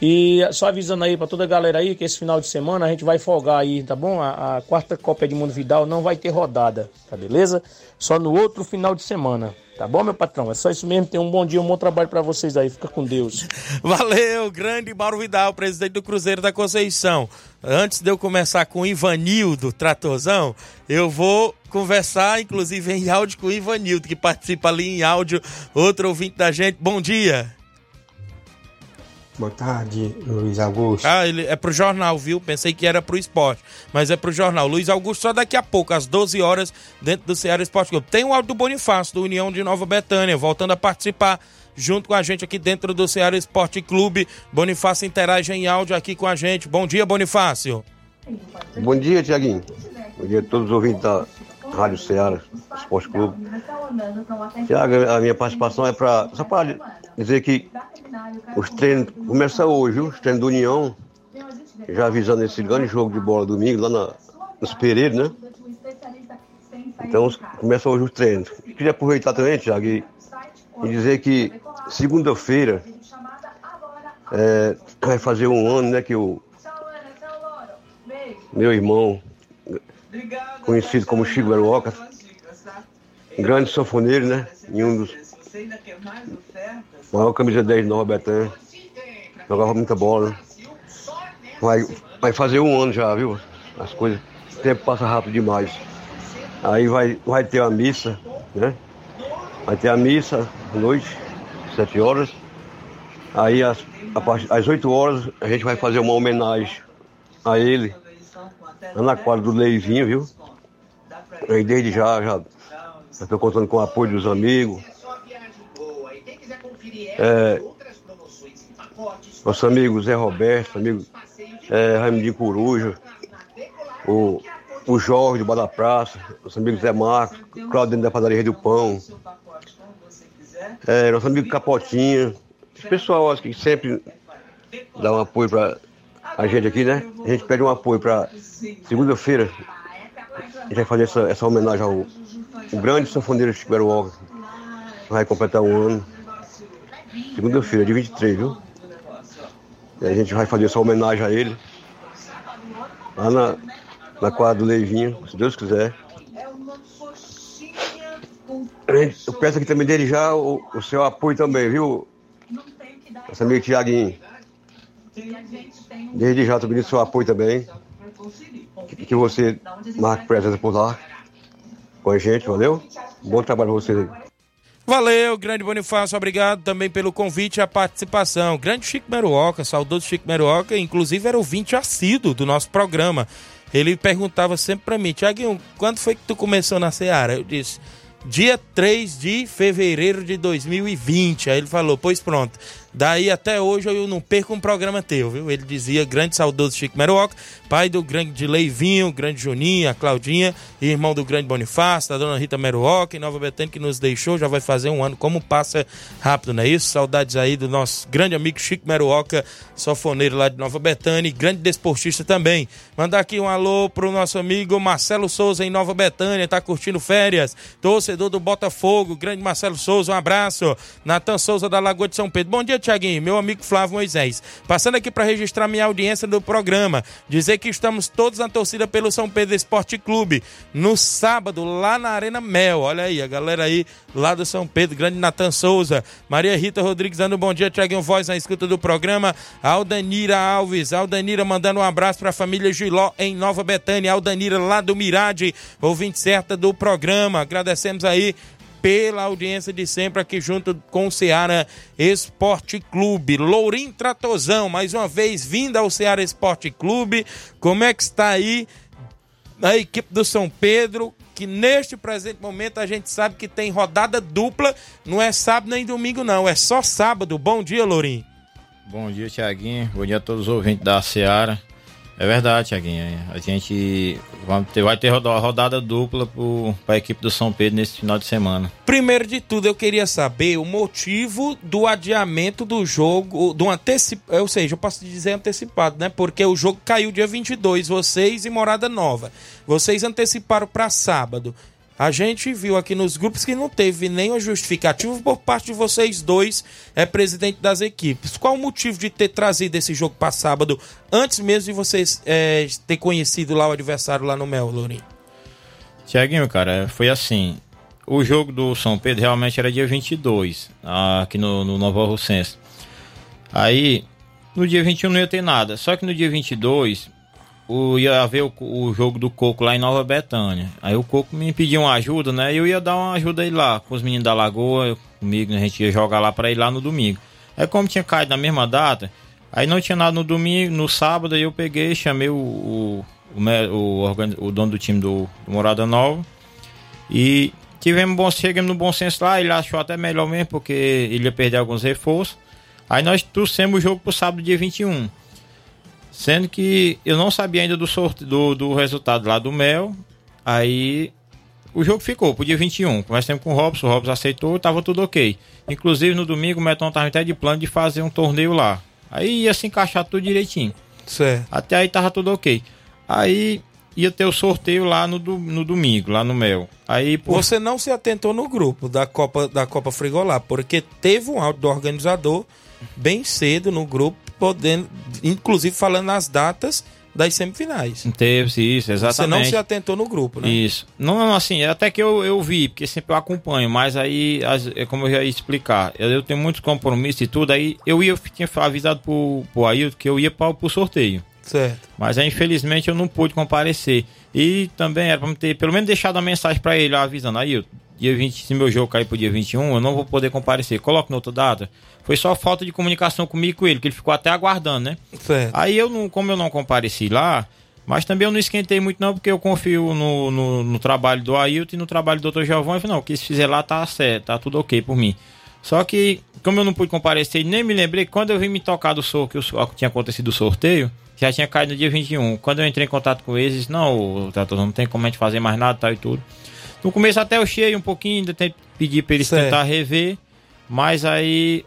E só avisando aí para toda a galera aí que esse final de semana a gente vai folgar aí, tá bom? A, a quarta Copa Edmundo Vidal não vai ter rodada, tá beleza? Só no outro final de semana. Tá bom, meu patrão? É só isso mesmo. Tenha um bom dia, um bom trabalho para vocês aí. Fica com Deus. *laughs* Valeu, grande Mauro Vidal, presidente do Cruzeiro da Conceição. Antes de eu começar com o Ivanildo, tratorzão, eu vou conversar, inclusive, em áudio com o Ivanildo, que participa ali em áudio, outro ouvinte da gente. Bom dia. Boa tarde, Luiz Augusto. Ah, ele é pro jornal, viu? Pensei que era pro esporte, mas é pro jornal. Luiz Augusto, só daqui a pouco, às 12 horas, dentro do Ceará Esporte Clube. Tem o áudio do Bonifácio, do União de Nova Betânia, voltando a participar junto com a gente aqui dentro do Ceará Esporte Clube. Bonifácio interage em áudio aqui com a gente. Bom dia, Bonifácio. Bom dia, Tiaguinho. Bom dia a todos os ouvintes da Rádio Ceará Esporte Clube. Tiago, a minha participação é para só para dizer que os treinos começam hoje? Os treinos do União. Já avisando esse grande jogo de bola domingo lá na, nos Pereira, né? Então começa hoje os treinos. Queria aproveitar também, Tiago, e, e dizer que segunda-feira é, vai fazer um ano, né, que o meu irmão, conhecido como Chico Beruoca, grande sanfoneiro, né? Em um dos maior camisa 10 de Nova Betânia. Jogava muita bola. Né? Vai, vai fazer um ano já, viu? As coisas. O tempo passa rápido demais. Aí vai, vai ter a missa, né? Vai ter a missa à noite, sete horas. Aí às, às 8 horas a gente vai fazer uma homenagem a ele. Lá na quadra do Leivinho, viu? Desde já, já estou contando com o apoio dos amigos. É, nosso amigo Zé Roberto, amigo é, Raimundinho Coruja, o, o Jorge do Bar da Praça, nosso amigo Zé Marcos, Claudinho da Padaria do Pão, é, nosso amigo Capotinha, esse pessoal que sempre dá um apoio para a gente aqui, né? A gente pede um apoio para segunda-feira. A gente vai fazer essa, essa homenagem ao, grande sanfoneiro Chico Beruoca. Vai completar um ano. Segunda-feira, de 23, viu? E a gente vai fazer essa homenagem a ele. Lá na, na quadra do Leivinho, se Deus quiser. Eu peço aqui também dele já o, o seu apoio também, viu? Nosso amigo Tiaguinho. Desde já estou pedindo seu apoio também. Que, você marque presença por lá com a gente, valeu? Bom trabalho para vocês aí. Valeu, grande Bonifácio, obrigado também pelo convite e a participação. Grande Chico Meruoca, saudoso Chico Meruoca, inclusive era ouvinte assíduo do nosso programa. Ele perguntava sempre para mim, Tiaguinho, quando foi que tu começou na Seara? Eu disse, dia 3 de fevereiro de 2020. Aí ele falou, pois pronto, Daí até hoje eu não perco um programa teu, viu? Ele dizia, grande saudoso Chico Meruoca, pai do grande Leivinho, grande Juninho, a Claudinha, irmão do grande Bonifácio, da dona Rita Meruoca, em Nova Betânia, que nos deixou, já vai fazer um ano. Como passa rápido, não é isso? Saudades aí do nosso grande amigo Chico Meruoca, sofoneiro lá de Nova Betânia, e grande desportista também. Mandar aqui um alô pro nosso amigo Marcelo Souza, em Nova Betânia, tá curtindo férias, torcedor do Botafogo, grande Marcelo Souza, um abraço. Natan Souza, da Lagoa de São Pedro. Bom dia, Tiaguinho, meu amigo Flávio Moisés. Passando aqui para registrar minha audiência do programa, dizer que estamos todos na torcida pelo São Pedro Esporte Clube, no sábado, lá na Arena Mel. Olha aí, a galera aí lá do São Pedro, grande Natan Souza, Maria Rita Rodrigues dando um bom dia, Tiaguinho Voz na escuta do programa, Aldanira Alves, Aldanira mandando um abraço para a família Giló em Nova Betânia, Aldanira lá do Mirade, ouvinte certa do programa. Agradecemos aí pela audiência de sempre aqui junto com o Ceará Esporte Clube. Lourim Tratozão, mais uma vez vindo ao Ceará Esporte Clube. Como é que está aí a equipe do São Pedro? Que neste presente momento a gente sabe que tem rodada dupla, não é sábado nem domingo, não, é só sábado. Bom dia, Lourim. Bom dia, Tiaguinho. Bom dia a todos os ouvintes da Ceará. É verdade, Tiaguinho. A gente ter, vai ter rodada dupla para a equipe do São Pedro nesse final de semana. Primeiro de tudo, eu queria saber o motivo do adiamento do jogo, do antecip... ou seja, eu posso dizer antecipado, né? Porque o jogo caiu dia 22, vocês e Morada Nova. Vocês anteciparam para sábado. A gente viu aqui nos grupos que não teve nenhuma justificativa por parte de vocês dois, é presidente das equipes. Qual o motivo de ter trazido esse jogo para sábado, antes mesmo de vocês é, ter conhecido lá o adversário lá no Mel, Lourinho? Tiaguinho, cara, foi assim. O jogo do São Pedro realmente era dia 22, aqui no, no Nova Russense. Aí, no dia 21 não ia ter nada. Só que no dia 22, o, ia haver o, o, jogo do Coco lá em Nova Betânia. Aí o Coco me pediu uma ajuda, né? E eu ia dar uma ajuda aí lá com os meninos da Lagoa, comigo, a gente ia jogar lá para ir lá no domingo. Aí como tinha caído na mesma data, aí não tinha nada no domingo, no sábado aí eu peguei, chamei o, o, o, o, o dono do time do, do Morada Nova e tivemos bom, chegamos no bom senso lá, ele achou até melhor mesmo, porque ele ia perder alguns reforços. Aí nós trouxemos o jogo pro sábado, dia 21. Sendo que eu não sabia ainda do, sorte, do, do resultado lá do Mel. Aí o jogo ficou pro dia 21. Conversamos com o Robson, o Robson aceitou, tava tudo ok. Inclusive no domingo o Meton tava até de plano de fazer um torneio lá. Aí ia se encaixar tudo direitinho. Certo. Até aí tava tudo ok. Aí ia ter o sorteio lá no, no domingo, lá no Mel. Aí por... Você não se atentou no grupo da Copa da Copa Frigolá, porque teve um áudio do organizador bem cedo no grupo, podendo, inclusive falando as datas das semifinais. Teve, isso, exatamente. Você não se atentou no grupo, né? Isso. Não, assim, até que eu, eu vi, porque sempre eu acompanho, mas aí, é como eu já ia explicar, eu, eu tenho muitos compromissos e tudo, aí eu ia, eu tinha avisado pro, pro Ailton que eu ia para o sorteio. Certo. Mas aí, infelizmente, eu não pude comparecer. E também era para ter, pelo menos, deixado a mensagem para ele, avisando, Ailton, dia 20, se meu jogo cair pro dia 21, eu não vou poder comparecer. Coloque na outra data. Foi só falta de comunicação comigo e com ele, que ele ficou até aguardando, né? Certo. Aí eu não, como eu não compareci lá, mas também eu não esquentei muito não, porque eu confio no, no, no trabalho do Ailton e no trabalho do Dr. Giovanni. Eu falei, não, o que se fizer lá tá certo, tá tudo ok por mim. Só que, como eu não pude comparecer, nem me lembrei, quando eu vim me tocar do sorteio, que tinha acontecido o sorteio, já tinha caído no dia 21. Quando eu entrei em contato com eles, não, Trator, não tem como a gente fazer mais nada, tal e tudo. No começo até eu cheio um pouquinho, ainda tem pedir para eles certo. tentar rever, mas aí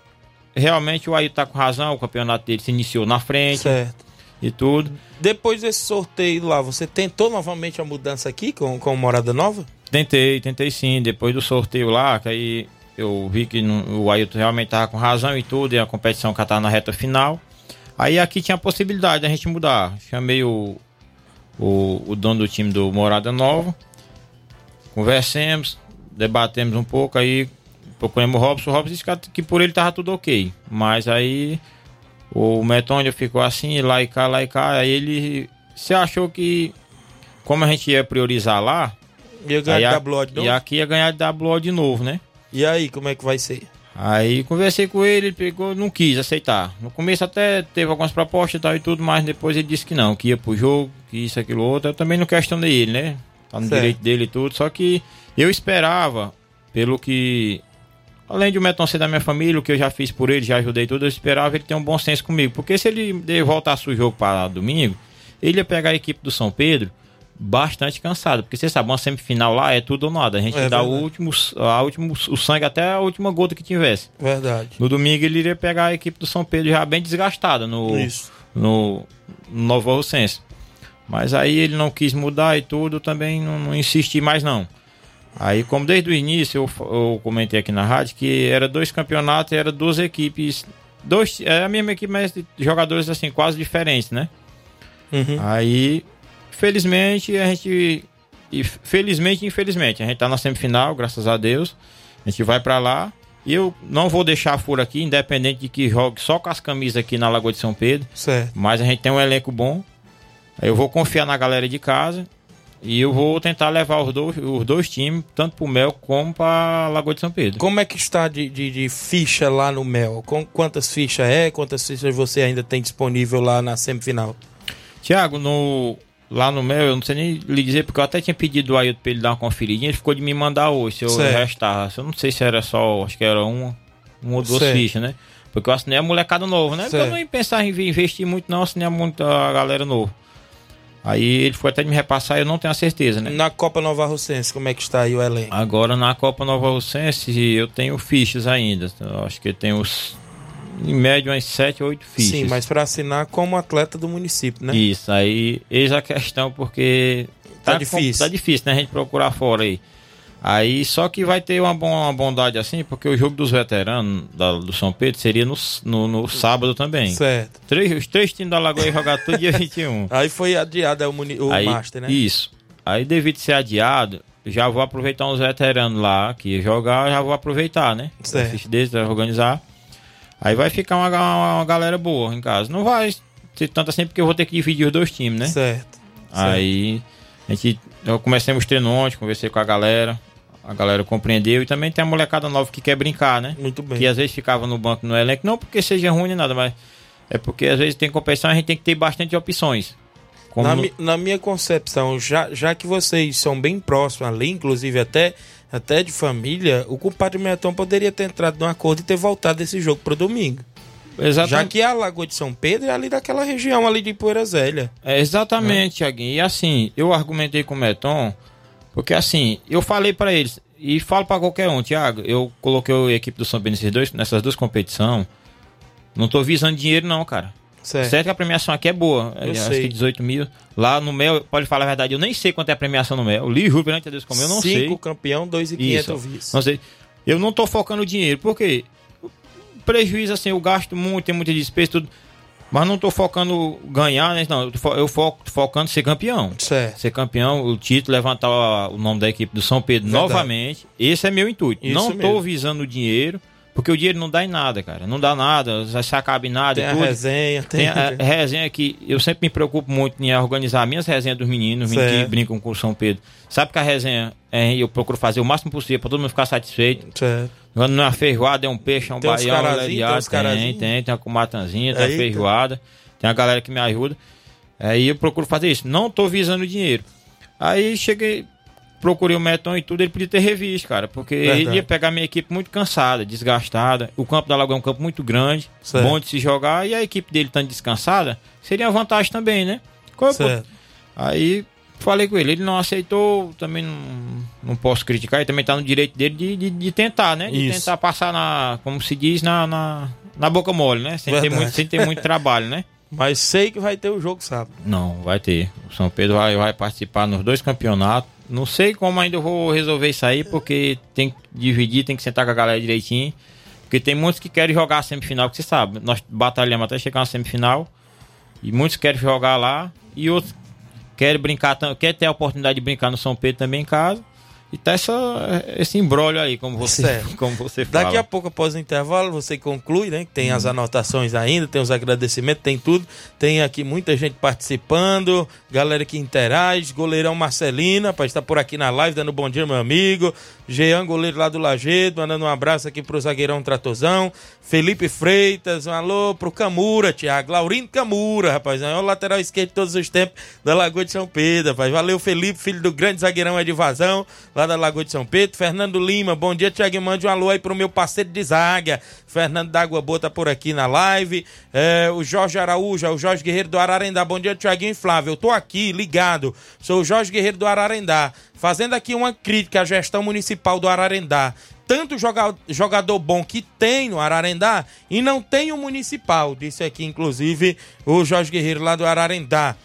realmente o Ailton tá com razão, o campeonato dele se iniciou na frente. Certo. E tudo. Depois desse sorteio lá, você tentou novamente a mudança aqui com, com Morada Nova? Tentei, tentei sim. Depois do sorteio lá, que aí eu vi que no, o Ailton realmente tava com razão e tudo, e a competição que tá na reta final. Aí aqui tinha a possibilidade da gente mudar. Chamei o, o, o dono do time do Morada Nova, conversemos, debatemos um pouco, aí procuramos o Robson. O Robson disse que por ele tava tudo ok. Mas aí o Metônio ficou assim, lá e cá, lá e cá. Aí ele se achou que, como a gente ia priorizar lá. Ia ganhar de WO de novo? E aqui ia ganhar de WO de novo, né? E aí, como é que vai ser? Aí conversei com ele, ele pegou, não quis aceitar. No começo até teve algumas propostas e tal e tudo, mas depois ele disse que não, que ia pro jogo, que isso, aquilo, outro. Eu também não questionei ele, né? Tá no certo. direito dele e tudo. Só que eu esperava, pelo que Além de o Meton ser da minha família, o que eu já fiz por ele, já ajudei tudo, eu esperava ele ter um bom senso comigo. Porque se ele voltasse o jogo para domingo, ele ia pegar a equipe do São Pedro bastante cansado. Porque você sabe, uma semifinal lá é tudo ou nada. A gente é dá o último, a último, o sangue até a última gota que tivesse. Verdade. No domingo ele iria pegar a equipe do São Pedro já bem desgastada no, Isso. no, no Novo Rocense. Mas aí ele não quis mudar e tudo, também não, não insisti mais não. Aí, como desde o início eu, eu comentei aqui na rádio que era dois campeonatos, era duas equipes, dois, é a mesma equipe, mas jogadores assim quase diferentes, né? Uhum. Aí, felizmente a gente, e felizmente, infelizmente a gente tá na semifinal, graças a Deus. A gente vai para lá. E eu não vou deixar fora aqui, independente de que jogue só com as camisas aqui na Lagoa de São Pedro. Certo. Mas a gente tem um elenco bom. Eu vou confiar na galera de casa e eu vou tentar levar os dois, os dois times, tanto para o Mel como para Lagoa de São Pedro. Como é que está de, de, de, ficha lá no Mel? Com, quantas fichas é? Quantas fichas você ainda tem disponível lá na semifinal? Tiago, no, lá no Mel, eu não sei nem lhe dizer, porque eu até tinha pedido o Ailton para ele dar uma conferidinha, ele ficou de me mandar hoje, se eu certo. Eu não sei se era só, acho que era uma, uma ou duas certo. fichas, né? Porque eu assinei a molecada nova, né? Certo. Porque eu não ia pensar em investir muito, não, assinei muito a galera nova. Aí ele foi até me repassar eu não tenho a certeza, né? Na Copa Nova Russense, como é que está aí o elenco? Agora na Copa Nova Russense eu tenho fichas ainda. Eu acho que tenho os, em média umas 7 ou 8 fichas. Sim, mas para assinar como atleta do município, né? Isso, aí eis a questão porque tá, tá difícil. Tá difícil, né? A gente procurar fora aí. Aí só que vai ter uma, uma bondade assim, porque o jogo dos veteranos da, do São Pedro seria no, no, no sábado também. Certo. Três, os três times da Lagoa iam jogar todo dia *laughs* 21. Aí foi adiado é o, muni, o Aí, Master, né? Isso. Aí devido ser adiado, já vou aproveitar uns veteranos lá que jogar, já vou aproveitar, né? Certo. Deles, organizar. Aí vai ficar uma, uma, uma galera boa em casa. Não vai ser tanto assim porque eu vou ter que dividir os dois times, né? Certo. Aí a gente. Eu comecei os treinos ontem, conversei com a galera. A galera compreendeu. E também tem a molecada nova que quer brincar, né? Muito bem. Que às vezes ficava no banco no elenco. Não porque seja ruim nem nada, mas é porque às vezes tem competição a gente tem que ter bastante opções. Na, no- mi- na minha concepção, já, já que vocês são bem próximos ali, inclusive até, até de família, o compadre Metão poderia ter entrado num acordo e ter voltado desse jogo pro domingo. Exatamente. Já que a Lagoa de São Pedro é ali daquela região ali de Poeira Zélia. É, exatamente, Thiaguinho. E assim, eu argumentei com o Meton, porque assim, eu falei pra eles, e falo pra qualquer um, Thiago, eu coloquei a equipe do São Bento nesses dois, nessas duas competições, não tô visando dinheiro não, cara. Certo. Certo que a premiação aqui é boa, Eu é, acho sei. que 18 mil. Lá no Mel, pode falar a verdade, eu nem sei quanto é a premiação no Mel. Eu li, juro perante a Deus, como eu não sei. Cinco campeão, dois e Isso, quinhentos vice. Não sei. Eu não tô focando o dinheiro, porque prejuízo, assim, eu gasto muito, tem muita despesa, tudo. Mas não tô focando ganhar, né? Não, eu fo- eu foco tô focando ser campeão. Certo. Ser campeão, o título, levantar o nome da equipe do São Pedro Verdade. novamente. Esse é meu intuito. Isso não tô mesmo. visando o dinheiro, porque o dinheiro não dá em nada, cara. Não dá nada, se acaba em nada Tem e a tudo. resenha, tem- Tem a resenha que eu sempre me preocupo muito em organizar minhas resenhas dos meninos, os meninos que brincam com o São Pedro. Sabe que a resenha é, eu procuro fazer o máximo possível para todo mundo ficar satisfeito. Certo. Quando não é uma feijoada, é um peixe, é um Tem baião, um carazinhos, lereado, tem tem, tem, tem uma comatanzinha, tem Eita. feijoada, tem a galera que me ajuda. Aí eu procuro fazer isso. Não tô visando dinheiro. Aí cheguei, procurei o Meton e tudo, ele podia ter revisto, cara, porque Verdade. ele ia pegar minha equipe muito cansada, desgastada. O campo da Lagoa é um campo muito grande, Certo. bom de se jogar, e a equipe dele estando descansada, seria uma vantagem também, né? Qual- Certo. Aí falei com ele, ele não aceitou, também não, não posso criticar, ele também tá no direito dele de, de, de tentar, né? De Isso. tentar passar na, como se diz, na, na, na boca mole, né? Sem ter, muito, sem ter muito trabalho, né? *laughs* Mas sei que vai ter o jogo sábado. Não, vai ter. O São Pedro vai, vai participar nos dois campeonatos. Não sei como ainda vou resolver isso aí, porque tem que dividir, tem que sentar com a galera direitinho. Porque tem muitos que querem jogar a semifinal, que você sabe. Nós batalhamos até chegar na semifinal. E muitos querem jogar lá. E outros querem brincar, tam- quer ter a oportunidade de brincar no São Pedro também em casa. E tá essa, esse embrólio aí, como você, Certo. *laughs* como você fala. Daqui a pouco, após o intervalo, você conclui, né? Tem as anotações ainda, tem os agradecimentos, tem tudo. Tem aqui muita gente participando, galera que interage, goleirão Marcelino, rapaz, está por aqui na live, dando bom dia, meu amigo. Jean, goleiro lá do Lajedo, mandando um abraço aqui pro zagueirão Tratozão. Felipe Freitas, um alô pro Camura, Thiago. Laurindo Camura, rapaz, é o lateral esquerdo de todos os tempos da Lagoa de São Pedro, rapaz. Valeu, Felipe, filho do grande zagueirão Ed Vazão, lá da Lagoa de São Pedro. Fernando Lima, bom dia, Thiago. Mande um alô aí pro meu parceiro de zaga. Fernando da Água tá por aqui na live. É, o Jorge Araújo, é o Jorge Guerreiro do Ararendá. Bom dia, Thiaguinho e Flávio. Eu tô aqui ligado. Sou o Jorge Guerreiro do Ararendá. Fazendo aqui uma crítica à gestão municipal do Ararendá. Tanto joga- jogador bom que tem no Ararendá e não tem o municipal. Disse aqui, inclusive, o Jorge Guerreiro lá do Ararendá.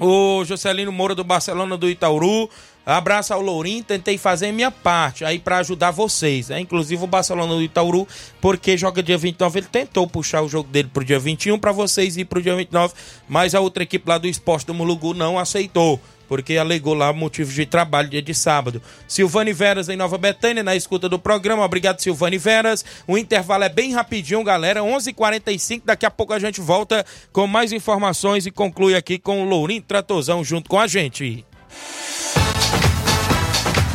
O Juscelino Moura do Barcelona do Itauru. Abraço ao Lourinho, tentei fazer minha parte aí pra ajudar vocês. né? Inclusive o Barcelona do Itauru, porque joga dia 29, ele tentou puxar o jogo dele pro dia 21 pra vocês ir pro dia 29, mas a outra equipe lá do Esporte do Mulugu não aceitou. Porque alegou lá motivos de trabalho dia de sábado. Silvane Veras em Nova Betânia, na escuta do programa. Obrigado, Silvane Veras. O intervalo é bem rapidinho, galera. 11:45 h 45 Daqui a pouco a gente volta com mais informações e conclui aqui com o Lourinho Tratozão junto com a gente.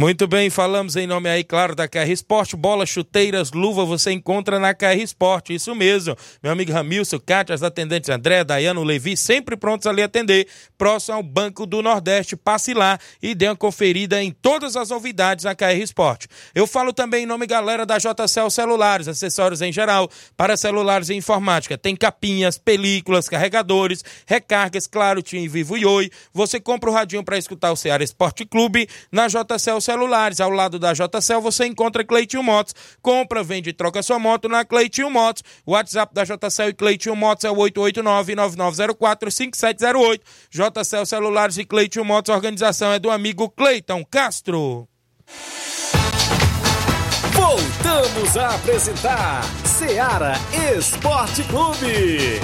Muito bem, falamos em nome aí, claro, da KR Esporte, bola, chuteiras, luva, você encontra na KR Esporte, isso mesmo. Meu amigo Ramilson, Cátia, as atendentes André, Dayano, Levi, sempre prontos ali atender, próximo ao Banco do Nordeste, passe lá e dê uma conferida em todas as novidades na KR Esporte. Eu falo também em nome, galera, da JCL Celulares, acessórios em geral, para celulares e informática. Tem capinhas, películas, carregadores, recargas, claro, Tim Vivo e Oi. Você compra o radinho para escutar o Ceará Esporte Clube na JCL celulares. Ao lado da JCL você encontra Cleitinho Motos. Compra, vende e troca sua moto na Cleitinho Motos. O WhatsApp da JCL e Cleitinho Motos é o 889-9904-5708. JCL Celulares e Cleitinho Motos. A organização é do amigo Cleiton Castro. Voltamos a apresentar Seara Esporte Clube.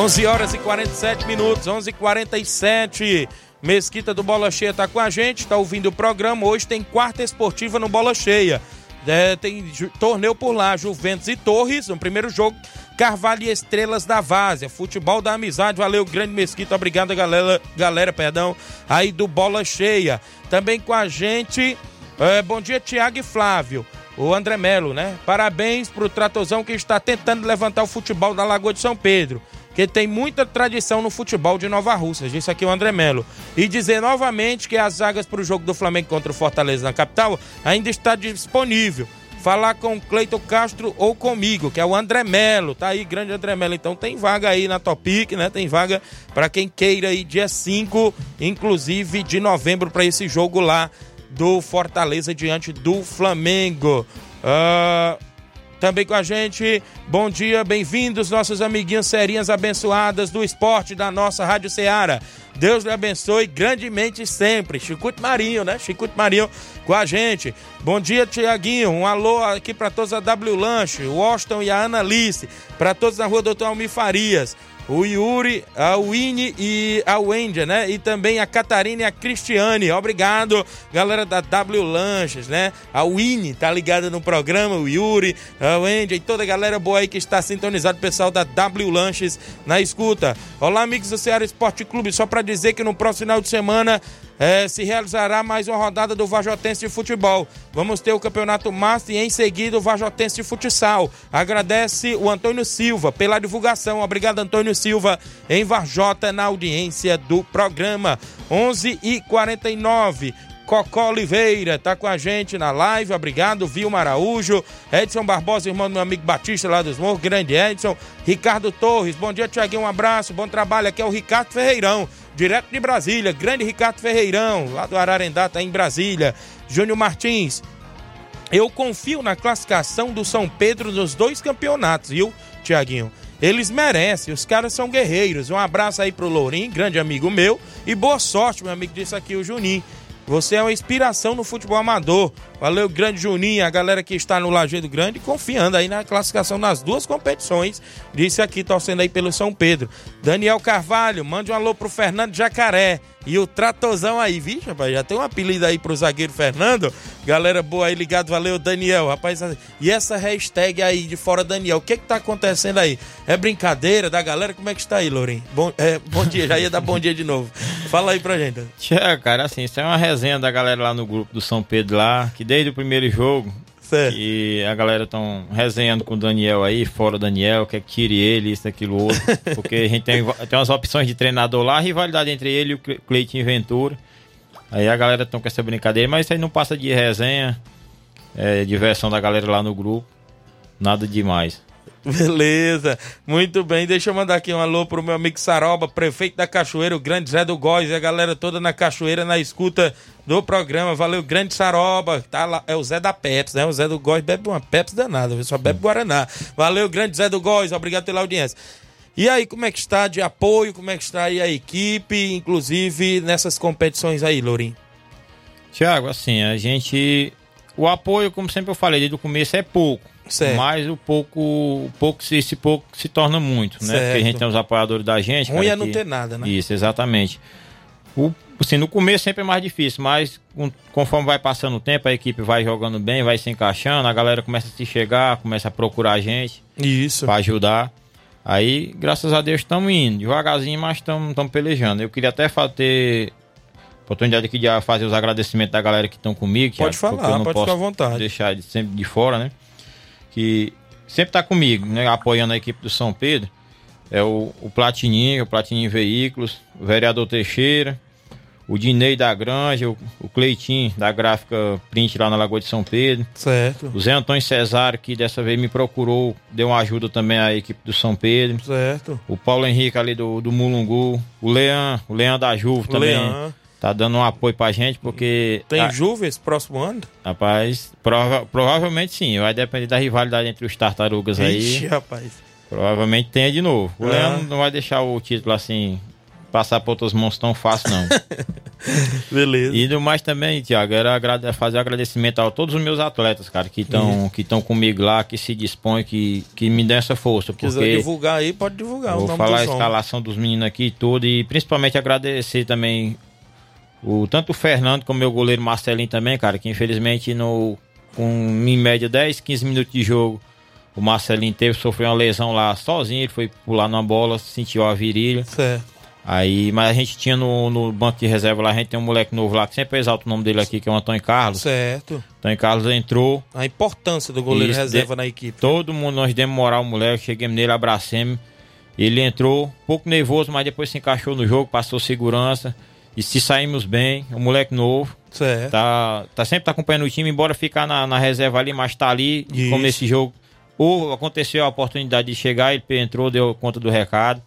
11 horas e 47 minutos, 11 e 47 Mesquita do Bola Cheia tá com a gente, tá ouvindo o programa. Hoje tem quarta esportiva no Bola Cheia. É, tem torneio por lá, Juventus e Torres, no primeiro jogo, Carvalho e Estrelas da Várzea, futebol da amizade, valeu, grande Mesquita, obrigado galera, galera, perdão, aí do Bola Cheia. Também com a gente, é, bom dia Tiago e Flávio, o André Melo, né? Parabéns pro Tratozão que está tentando levantar o futebol da Lagoa de São Pedro que tem muita tradição no futebol de Nova Rússia. Disse aqui o André Melo. E dizer novamente que as vagas para o jogo do Flamengo contra o Fortaleza na capital ainda está disponível. Falar com o Cleiton Castro ou comigo, que é o André Melo. Tá aí, grande André Melo. Então tem vaga aí na Topic, né? Tem vaga para quem queira aí, dia 5, inclusive de novembro, para esse jogo lá do Fortaleza diante do Flamengo. Uh, também com a gente, bom dia, bem-vindos, nossos amiguinhos serinhas abençoadas do esporte da nossa Rádio Ceará. Deus lhe abençoe grandemente sempre. Chicuto Marinho, né? Chicuto Marinho com a gente. Bom dia, Tiaguinho. Um alô aqui para todos a W Lanche, o Austin e a Ana Alice. Para todos na rua Doutor Almir Farias o Yuri, a Winnie e a Wendy, né? E também a Catarina e a Cristiane. Obrigado, galera da W Lanches, né? A Winnie tá ligada no programa, o Yuri, a Wendy e toda a galera boa aí que está sintonizado, pessoal da W Lanches na escuta. Olá, amigos do Ceará Esporte Clube. Só para dizer que no próximo final de semana é, se realizará mais uma rodada do Vajotense de Futebol. Vamos ter o Campeonato Master e em seguida o Vajotense de Futsal. Agradece o Antônio Silva pela divulgação. Obrigado, Antônio Silva, em Varjota, na audiência do programa. 11 e 49 Cocó Oliveira tá com a gente na live, obrigado. Vilma Araújo, Edson Barbosa, irmão do meu amigo Batista lá dos Morros, grande Edson. Ricardo Torres, bom dia, Tiaguinho, um abraço, bom trabalho. Aqui é o Ricardo Ferreirão direto de Brasília, grande Ricardo Ferreirão, lá do Ararendá, tá em Brasília. Júnior Martins, eu confio na classificação do São Pedro nos dois campeonatos, viu, Tiaguinho? Eles merecem, os caras são guerreiros. Um abraço aí pro Lourinho, grande amigo meu, e boa sorte, meu amigo, disse aqui o Juninho. Você é uma inspiração no futebol amador. Valeu, grande Juninho, a galera que está no Lajeado Grande, confiando aí na classificação nas duas competições. Disse aqui, torcendo aí pelo São Pedro. Daniel Carvalho, mande um alô pro Fernando Jacaré. E o Tratozão aí, vixe, rapaz, já tem um apelido aí pro zagueiro Fernando. Galera boa aí ligado, valeu, Daniel. Rapaz, e essa hashtag aí de fora Daniel, o que que tá acontecendo aí? É brincadeira da galera? Como é que está aí, Lourinho? Bom, é, bom dia, já ia dar bom dia de novo. Fala aí pra gente. Tchê, cara, assim, isso é uma resenha da galera lá no grupo do São Pedro lá, que desde o primeiro jogo. Certo. E a galera estão resenhando com o Daniel aí, fora o Daniel, quer que tire ele, isso, aquilo, outro. *laughs* Porque a gente tem, tem umas opções de treinador lá, rivalidade entre ele e o Cleitinho Ventura. Aí a galera estão com essa brincadeira, mas isso aí não passa de resenha, é, diversão da galera lá no grupo. Nada demais. Beleza, muito bem. Deixa eu mandar aqui um alô pro meu amigo Saroba, prefeito da Cachoeira, o grande Zé do Góis e a galera toda na Cachoeira na escuta do programa. Valeu, grande Saroba. Tá lá, é o Zé da Peps, né? O Zé do Góis bebe uma Peps danada, só bebe Guaraná. Valeu, grande Zé do Góis, obrigado pela audiência. E aí, como é que está de apoio? Como é que está aí a equipe, inclusive nessas competições aí, Lourinho? Tiago, assim, a gente. O apoio, como sempre eu falei desde o começo, é pouco Certo. Mas o pouco, o pouco se, esse pouco se torna muito, né? Certo. Porque a gente tem os apoiadores da gente. Ruim é não ter nada, né? Isso, exatamente. O, assim, no começo sempre é mais difícil, mas conforme vai passando o tempo, a equipe vai jogando bem, vai se encaixando, a galera começa a se chegar, começa a procurar a gente. Isso. Pra ajudar. Aí, graças a Deus, estamos indo, devagarzinho, mas estamos pelejando. Eu queria até ter oportunidade aqui de fazer os agradecimentos da galera que estão comigo. Pode Thiago, falar, pode ficar à vontade. Deixar de, sempre de fora, né? Que sempre tá comigo, né? Apoiando a equipe do São Pedro. É o, o Platininho, o Platininho Veículos, o vereador Teixeira, o Dinei da Granja, o, o Cleitinho da gráfica Print lá na Lagoa de São Pedro. Certo. O Zé Antônio Cesário, que dessa vez me procurou, deu uma ajuda também à equipe do São Pedro. Certo. O Paulo Henrique ali do, do Mulungu. O Leão, o Leão da Juve também. Leão. Tá dando um apoio pra gente, porque. Tem a... Juve esse próximo ano? Rapaz, prova... provavelmente sim. Vai depender da rivalidade entre os tartarugas Ixi, aí. Rapaz. Provavelmente tenha de novo. O Ah. Leão não vai deixar o título assim passar por outras mãos tão fácil, não. *laughs* Beleza. E do mais também, Tiago, era fazer agradecimento a todos os meus atletas, cara, que estão que estão comigo lá, que se dispõem, que, que me dão essa força. Porque Quiser divulgar aí, pode divulgar. Vou falar a escalação dos meninos aqui e tudo. E principalmente agradecer também o, tanto o Fernando como o meu goleiro Marcelinho também, cara, que infelizmente no, com em média 10, 15 minutos de jogo, o Marcelinho teve, sofreu uma lesão lá sozinho, ele foi pular numa bola, sentiu a virilha. Certo. Aí, mas a gente tinha no, no banco de reserva lá, a gente tem um moleque novo lá, que sempre exalta o nome dele aqui, que é o Antônio Carlos. Certo. Antônio Carlos entrou. A importância do goleiro Isso, reserva de- na equipe. Todo mundo, nós demos moral ao moleque, chegamos nele, abracemos. Ele entrou, um pouco nervoso, mas depois se encaixou no jogo, passou segurança. E se saímos bem, um moleque novo. Certo. Tá, tá sempre tá acompanhando o time, embora ficar na, na reserva ali, mas tá ali, Isso. como nesse jogo. Ou aconteceu a oportunidade de chegar, ele entrou, deu conta do recado.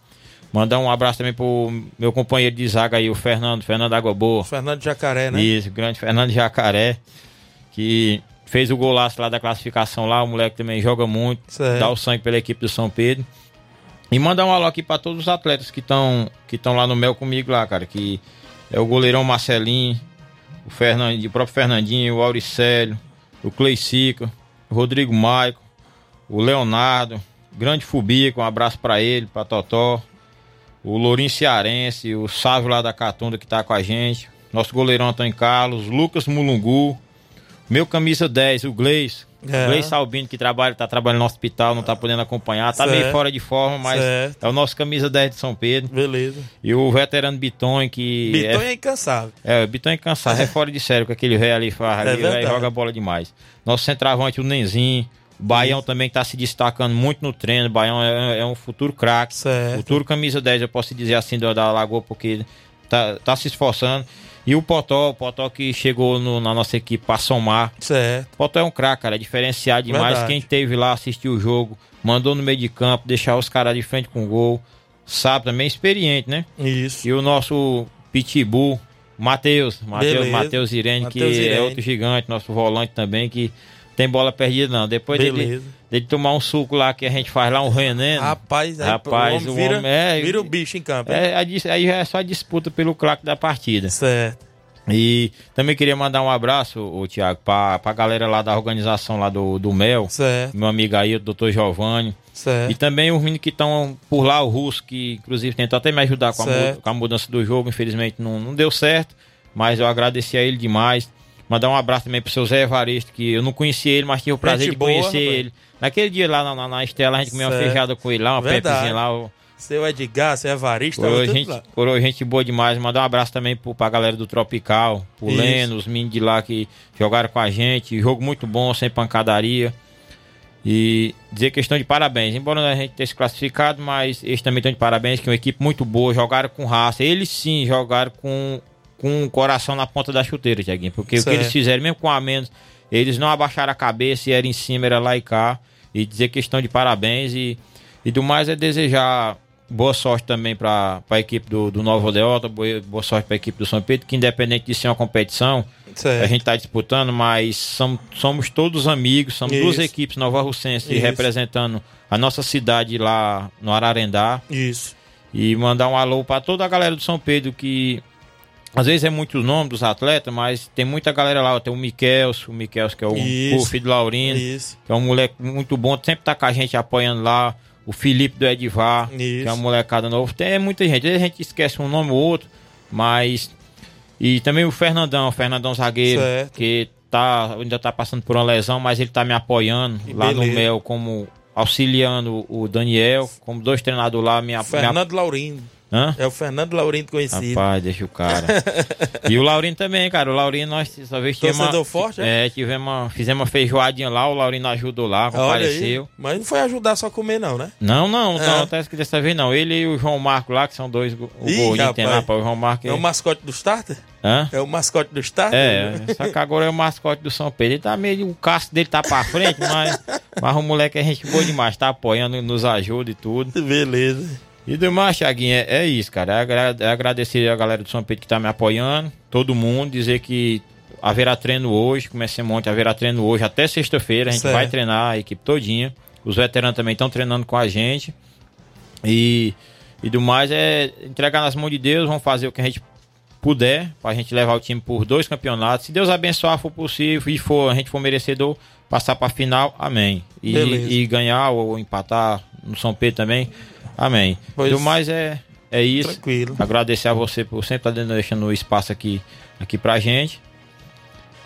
Mandar um abraço também pro meu companheiro de zaga aí, o Fernando, Fernando Água Boa. Fernando Jacaré, né? Isso, grande Fernando Jacaré, que fez o golaço lá da classificação lá, o moleque também joga muito, Certo. dá o sangue pela equipe do São Pedro. E mandar um alô aqui pra todos os atletas que estão que estão lá no Mel comigo lá, cara, que é o goleirão Marcelinho, o Fernandinho, o próprio Fernandinho, o Auricélio, o Cleicica, o Rodrigo Maico, o Leonardo, grande Fubica, um abraço pra ele, pra Totó, o Lourinho Cearense, o Sávio lá da Catunda que tá com a gente, nosso goleirão Antônio Carlos, Lucas Mulungu, meu camisa 10, o Gleis, É. o Gleis Salbino que trabalha, tá trabalhando no hospital, não tá podendo acompanhar, tá meio Certo. fora de forma, mas Certo. é o nosso camisa 10 de São Pedro. Beleza. E o veterano Biton que Biton é é incansável. é, o Bitão é cansado, é fora de sério com aquele velho ali, ali, É verdade. joga bola demais. Nosso centroavante, o Nenzinho, o Baião também tá se destacando muito no treino, o Baião é, é um futuro craque, futuro camisa 10, eu posso dizer assim, da, da Lagoa, porque tá, tá se esforçando. E o Potó, o Potó que chegou no- na nossa equipe pra somar. Certo. O Potó é um craque, cara, é diferenciado demais. Verdade. Quem teve lá, assistiu o jogo, mandou no meio de campo, deixar os caras de frente com gol. Sabe, também experiente, né? Isso. E o nosso Pitbull, Matheus, Matheus. Matheus Irene, que Matheus Irene. é outro gigante, nosso volante também, que tem bola perdida não. Depois dele, dele tomar um suco lá que a gente faz lá, um veneno. Rapaz, aí Rapaz, o homem vira, é, vira o bicho em campo. é, aí é só disputa pelo craque da partida. Certo. E também queria mandar um abraço, o Tiago, pra, pra galera lá da organização lá do, do Mel. Certo. Meu amigo aí, o doutor Giovanni. Certo. E também os meninos que estão por lá, o Russo, que inclusive tentou até me ajudar com a, com a mudança do jogo, infelizmente não, não deu certo, mas eu agradeci a ele demais. Mandar um abraço também pro seu Zé Evaristo, que eu não conhecia ele, mas tive o prazer Gente de boa, conhecer rapaz. ele. Naquele dia lá na, na, na Estela, a gente comeu uma feijada com ele lá, uma Verdade. pepezinha lá. o- Seu Edgar, seu Evarista, tava Coroa gente, lá. coroa gente boa demais. Mandar um abraço também pro, pra galera do Tropical, pro Isso. Leno, os meninos de lá que jogaram com a gente. Jogo muito bom, sem pancadaria. E dizer que estão de parabéns. Embora a gente tenha se classificado, mas eles também estão de parabéns, que é uma equipe muito boa, jogaram com raça. Eles sim jogaram com, com o coração na ponta da chuteira, Tiaguinho. Porque o que eles fizeram, mesmo com a menos, eles não abaixaram a cabeça e era em cima, era lá e cá. E dizer que estão de parabéns. E, e do mais é desejar boa sorte também para a equipe do, do Nova Odeota, boa, boa sorte para a equipe do São Pedro, que independente de ser uma competição, Certo. a gente está disputando, mas somos, somos todos amigos, somos duas Isso. equipes Nova Russense representando a nossa cidade lá no Ararendá. Isso. E mandar um alô para toda a galera do São Pedro que às vezes é muito o nome dos atletas, mas tem muita galera lá. Tem o Miquelso, o Miquelso que é o, Isso. filho do Laurino, Isso. que é um moleque muito bom, sempre tá com a gente apoiando lá. O Felipe do Edivar, que é uma molecada novo. Tem muita gente, às vezes a gente esquece um nome ou outro, mas E também o Fernandão, o Fernandão zagueiro, Certo. que tá, ainda tá passando por uma lesão, mas ele tá me apoiando Que lá no beleza. Mel como auxiliando o Daniel, como dois treinadores lá me, Fernando Laurindo. Hã? É o Fernando Laurindo conhecido. Rapaz, deixa o cara. *laughs* e o Laurino também, cara. O Laurino, nós só vez Torcedor forte, é? é? tivemos uma, fizemos uma feijoadinha lá, o Laurino ajudou lá, compareceu. Mas não foi ajudar só a comer, não, né? Não, não, É. não, até que dessa vez não. Ele e o João Marco lá, que são dois o Ih, gordinho tem lá, pá, o João Marco. É o mascote do Starter? Hã? É o mascote do Starter? É, só que agora é o mascote do São Pedro. Ele tá meio. O casco dele tá pra frente, mas, mas o moleque é gente boa demais, tá apoiando, nos ajuda e tudo. Beleza. E demais, Thiaguinho, é, é isso, cara. É, é agradecer a galera do São Pedro que tá me apoiando, todo mundo, dizer que haverá treino hoje, comecemos ontem, haverá treino hoje até sexta-feira, a gente Certo. vai treinar a equipe todinha. Os veteranos também estão treinando com a gente. E, e do mais é entregar nas mãos de Deus, vamos fazer o que a gente puder, pra gente levar o time por dois campeonatos. Se Deus abençoar, for possível e for, a gente for merecedor, passar pra final, amém. E, e ganhar ou empatar no São Pedro também, amém. Pois- Do mais é, é isso. Tranquilo. Agradecer a você por sempre estar deixando o espaço aqui, aqui pra gente.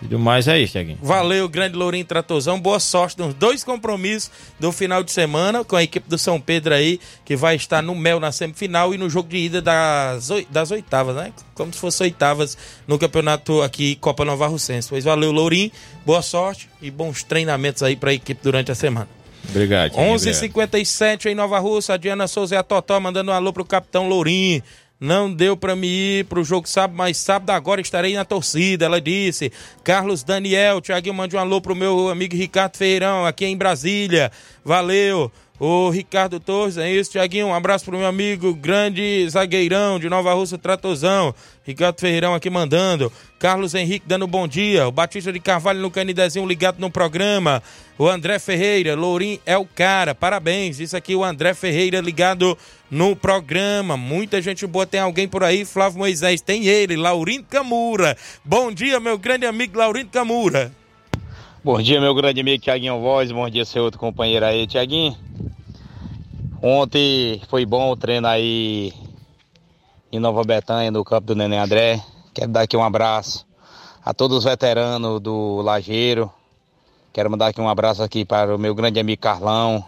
E do mais é isso, Thiaguinho. Valeu, grande Lourinho Tratozão. Boa sorte nos dois compromissos do final de semana com a equipe do São Pedro aí, que vai estar no Mel na semifinal e no jogo de ida das, das oitavas, né? Como se fosse oitavas no campeonato aqui Copa Nova Russense. Pois valeu, Lourinho. Boa sorte e bons treinamentos aí para a equipe durante a semana. Obrigado. Thiaguinho, 11h57 em Nova Russa, a Diana Souza e a Totó mandando um alô pro capitão Lourinho. Não deu pra me ir pro jogo sábado, mas sábado agora estarei na torcida, ela disse. Carlos Daniel, Tiaguinho, mande um alô pro meu amigo Ricardo Feirão, aqui em Brasília. Valeu. O Ricardo Torres, é isso, Tiaguinho. Um abraço pro meu amigo grande zagueirão de Nova Russa, Tratozão. Ricardo Ferreirão aqui mandando. Carlos Henrique dando bom dia. O Batista de Carvalho no Canidezinho ligado no programa. O André Ferreira, Lourim é o cara. Parabéns. Isso aqui o André Ferreira ligado no programa. Muita gente boa. Tem alguém por aí? Flávio Moisés. Tem ele, Laurindo Camura. Bom dia, meu grande amigo Laurindo Camura. Bom dia, meu grande amigo Tiaguinho Voz. Bom dia, seu outro companheiro aí, Tiaguinho. Ontem foi bom o treino aí em Nova Betânia, no campo do Neném André. Quero dar aqui um abraço a todos os veteranos do Lajeiro. Quero mandar aqui um abraço aqui para o meu grande amigo Carlão,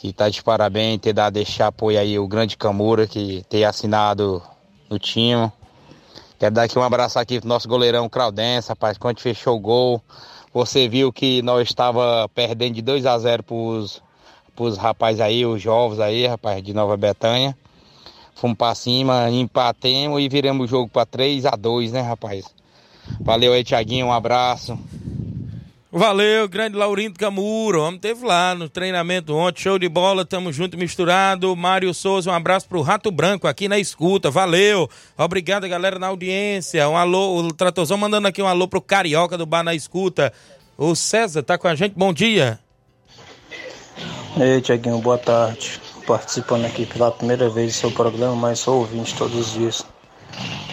que está de parabéns, ter dado esse apoio aí, o grande Camura, que tem assinado no time. Quero dar aqui um abraço aqui pro nosso goleirão Claudense, rapaz, quando fechou o gol, você viu que nós estava perdendo de 2 a 0 pros, pros rapazes aí, os jovens aí, rapaz, de Nova Betânia. Fomos pra cima, empatemos e viramos o jogo pra 3 a 2 né, rapaz? Valeu aí, Tiaguinho, um abraço. Valeu, grande Laurindo Camuro. Homem teve lá no treinamento ontem. Show de bola, tamo junto misturado. Mário Souza, um abraço pro Rato Branco aqui na escuta. Valeu. Obrigado, galera, na audiência. Um alô, o Tratozão mandando aqui um alô pro Carioca do Bar na escuta. O César tá com a gente. Bom dia. Ei, Tiaguinho, boa tarde. Participando aqui pela primeira vez do seu programa, mas sou ouvinte todos os dias.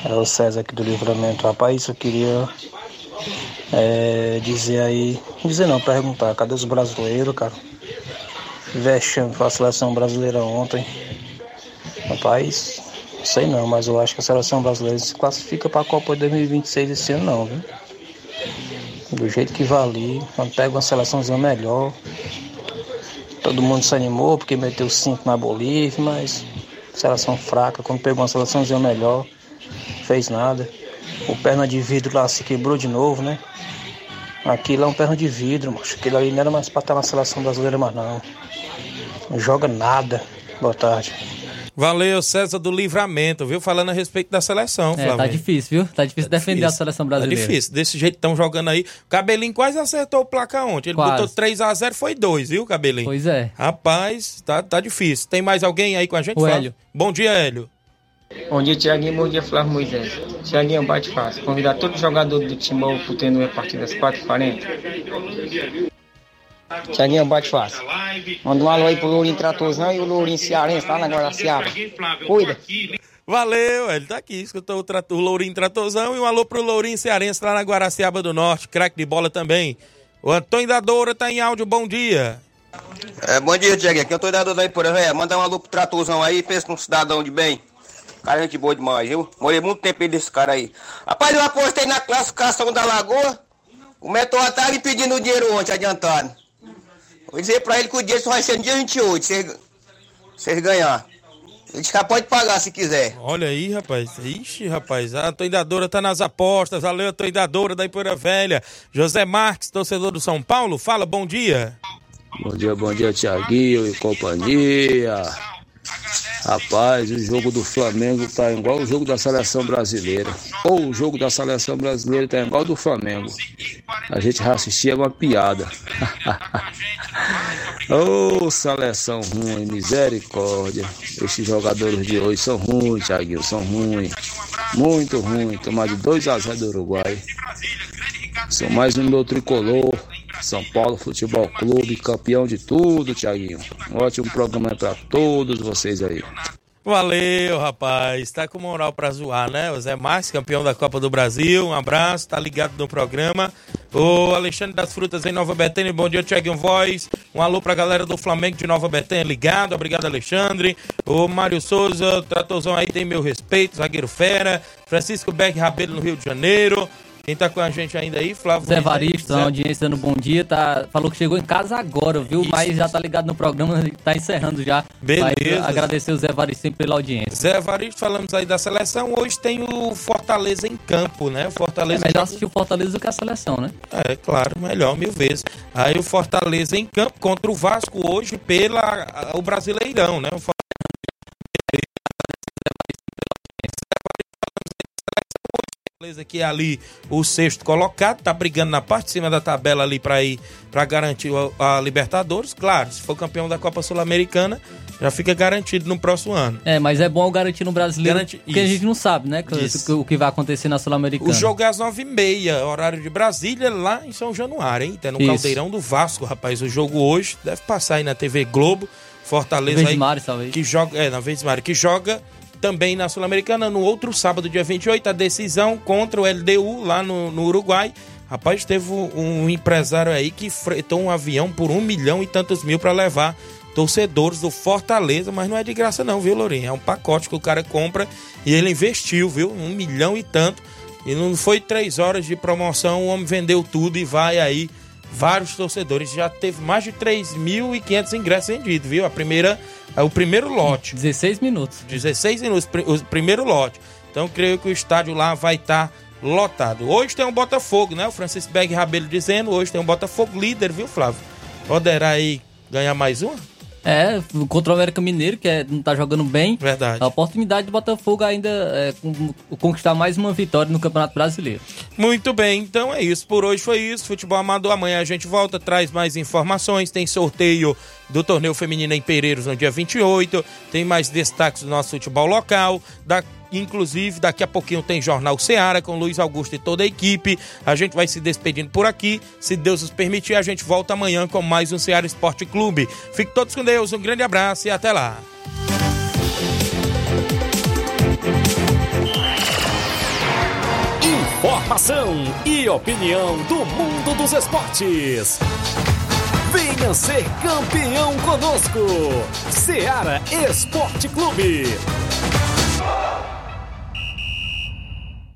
É o César aqui do Livramento. Rapaz, eu queria é, dizer aí. Dizer não, perguntar, cadê os brasileiros, cara? Vexame com a seleção brasileira ontem. Rapaz, sei não, mas eu acho que a seleção brasileira se classifica para a Copa de 2026 esse ano não, viu? Do jeito que vai ali, quando pega uma seleçãozinha melhor, Todo mundo se animou porque meteu 5 na Bolívia, mas seleção fraca. Quando pegou uma seleçãozinha melhor, fez nada. O perna de vidro lá se quebrou de novo, né? Aquilo é um perna de vidro, macho. Aquilo ali não era mais pra estar na seleção brasileira, mas não. Não joga nada. Boa tarde. Valeu, César do Livramento, viu? Falando a respeito da seleção, É, Flávio. tá difícil, viu? Tá difícil defender a difícil. seleção Tá brasileira. difícil. Desse jeito estão jogando aí. O Cabelinho quase acertou o placar ontem. Ele Quase. botou 3x0, foi 2, viu, Cabelinho? Pois é. Rapaz, tá, tá difícil. Tem mais alguém aí com a gente? O? Hélio. Bom dia, Hélio. Bom dia, Tiaguinho. Bom dia, Flávio Moisés. Tiaguinho, bate fácil. Convidar todo jogador do Timão pro treino a partir das 4h40. Tiaguinho, bate fácil. Manda um alô aí pro Lourinho Tratozão e o Lourinho Cearense lá na Guaraciaba. Cuida. Valeu, ele tá aqui. Escutou o, trato, o Lourinho Tratozão e um alô pro Lourinho Cearense lá na Guaraciaba do Norte. Craque de bola também. O Antônio da Doura tá em áudio. Bom dia. É, bom dia, Diego. Aqui eu tô dando aí por aí. Manda um alô pro Tratozão aí, pensa num cidadão de bem. Cara, gente boa demais, viu? Morei muito tempo desse cara aí. Rapaz, eu apostei na classificação da Lagoa. O Meteoro tá me pedindo o dinheiro ontem, adiantado. Vou dizer pra ele que o dinheiro só vai ser no dia 28, se vocês ganhar. Ele já pode pagar se quiser. Olha aí, rapaz. Ixi, rapaz. A toidadora tá nas apostas. Valeu, a toidadora da Ipoeira Velha. José Marques, torcedor do São Paulo. Fala, bom dia. Bom dia, bom dia, Tiaguinho e companhia. Rapaz, o jogo do Flamengo tá igual o jogo da seleção brasileira. Ou o jogo da seleção brasileira tá igual do Flamengo. A gente já assistia uma piada. *laughs* Ô, oh, seleção ruim, misericórdia. Esses jogadores de hoje são ruins, Thiaguinho, são ruins. Muito ruim. Tomar de 2 a 0 do Uruguai. São mais um meu tricolor. São Paulo Futebol Clube, campeão de tudo, Tiaguinho. Um ótimo programa para todos vocês aí. Valeu, rapaz. Tá com moral pra zoar, né? O Zé Marques, campeão da Copa do Brasil. Um abraço, tá ligado no programa. O Alexandre das Frutas em Nova Betânia. Bom dia, Thiago Voz. Um alô pra galera do Flamengo de Nova Betânia ligado. Obrigado, Alexandre. O Mário Souza, tratorzão aí, tem meu respeito. Zagueiro Fera. Francisco Beck Rabelo no Rio de Janeiro. Quem tá com a gente ainda aí, Flávio? Zé Varisto, na audiência dando bom dia, tá, falou que chegou em casa agora, viu? Isso. Mas já tá ligado no programa, tá encerrando já. Beleza. Mas agradecer o Zé Varisto sempre pela audiência. Zé Varisto, falamos aí da seleção, hoje tem o Fortaleza em campo, né? O Fortaleza é melhor assistir o Fortaleza do que a seleção, né? É, claro, melhor, mil vezes. Aí o Fortaleza em campo contra o Vasco hoje pela o Brasileirão, né? O Fortaleza que é ali o sexto colocado, tá brigando na parte de cima da tabela ali para ir para garantir a, a, Libertadores. Claro, se for campeão da Copa Sul-Americana, já fica garantido no próximo ano. É, mas é bom garantir no brasileiro, porque Isso. a gente não sabe, né, que, o que vai acontecer na Sul-Americana. O jogo é às nove e meia, horário de Brasília, lá em São Januário, hein? Tá no Isso. Caldeirão do Vasco, rapaz. O jogo hoje deve passar aí na TV Globo. Fortaleza aí, Mares, talvez. que joga, é, na vez Mário, que joga também na Sul-Americana, no outro sábado, dia 28, a decisão contra o LDU lá no, no Uruguai. Rapaz, teve um empresário aí que fretou um avião por um milhão e tantos mil para levar torcedores do Fortaleza, mas não é de graça não, viu, Lourinho? É um pacote que o cara compra e ele investiu, viu? Um milhão e tanto. E não foi três horas de promoção, o homem vendeu tudo e vai aí vários torcedores. Já teve mais de 3.500 ingressos vendidos, viu? A primeira é o primeiro lote. 16 minutos. 16 minutos, o primeiro lote. Então creio que o estádio lá vai estar tá lotado. Hoje tem um Botafogo, né? O Francisco Berg Rabelo dizendo, hoje tem um Botafogo líder, viu, Flávio? Poderá aí ganhar mais uma? É, contra o América Mineiro, que é, não tá jogando bem. Verdade. A oportunidade do Botafogo ainda é conquistar mais uma vitória no Campeonato Brasileiro. Muito bem, então é isso. Por hoje foi isso. Futebol Amador. Amanhã a gente volta, traz mais informações. Tem sorteio do torneio feminino em Pereiros no dia 28. Tem mais destaques do nosso futebol local. Da Inclusive, daqui a pouquinho tem Jornal Seara com Luiz Augusto e toda a equipe. A gente vai se despedindo por aqui. Se Deus nos permitir, a gente volta amanhã com mais um Seara Esporte Clube. Fique todos com Deus, um grande abraço e até lá. Informação e opinião do mundo dos esportes. Venha ser campeão conosco. Seara Esporte Clube.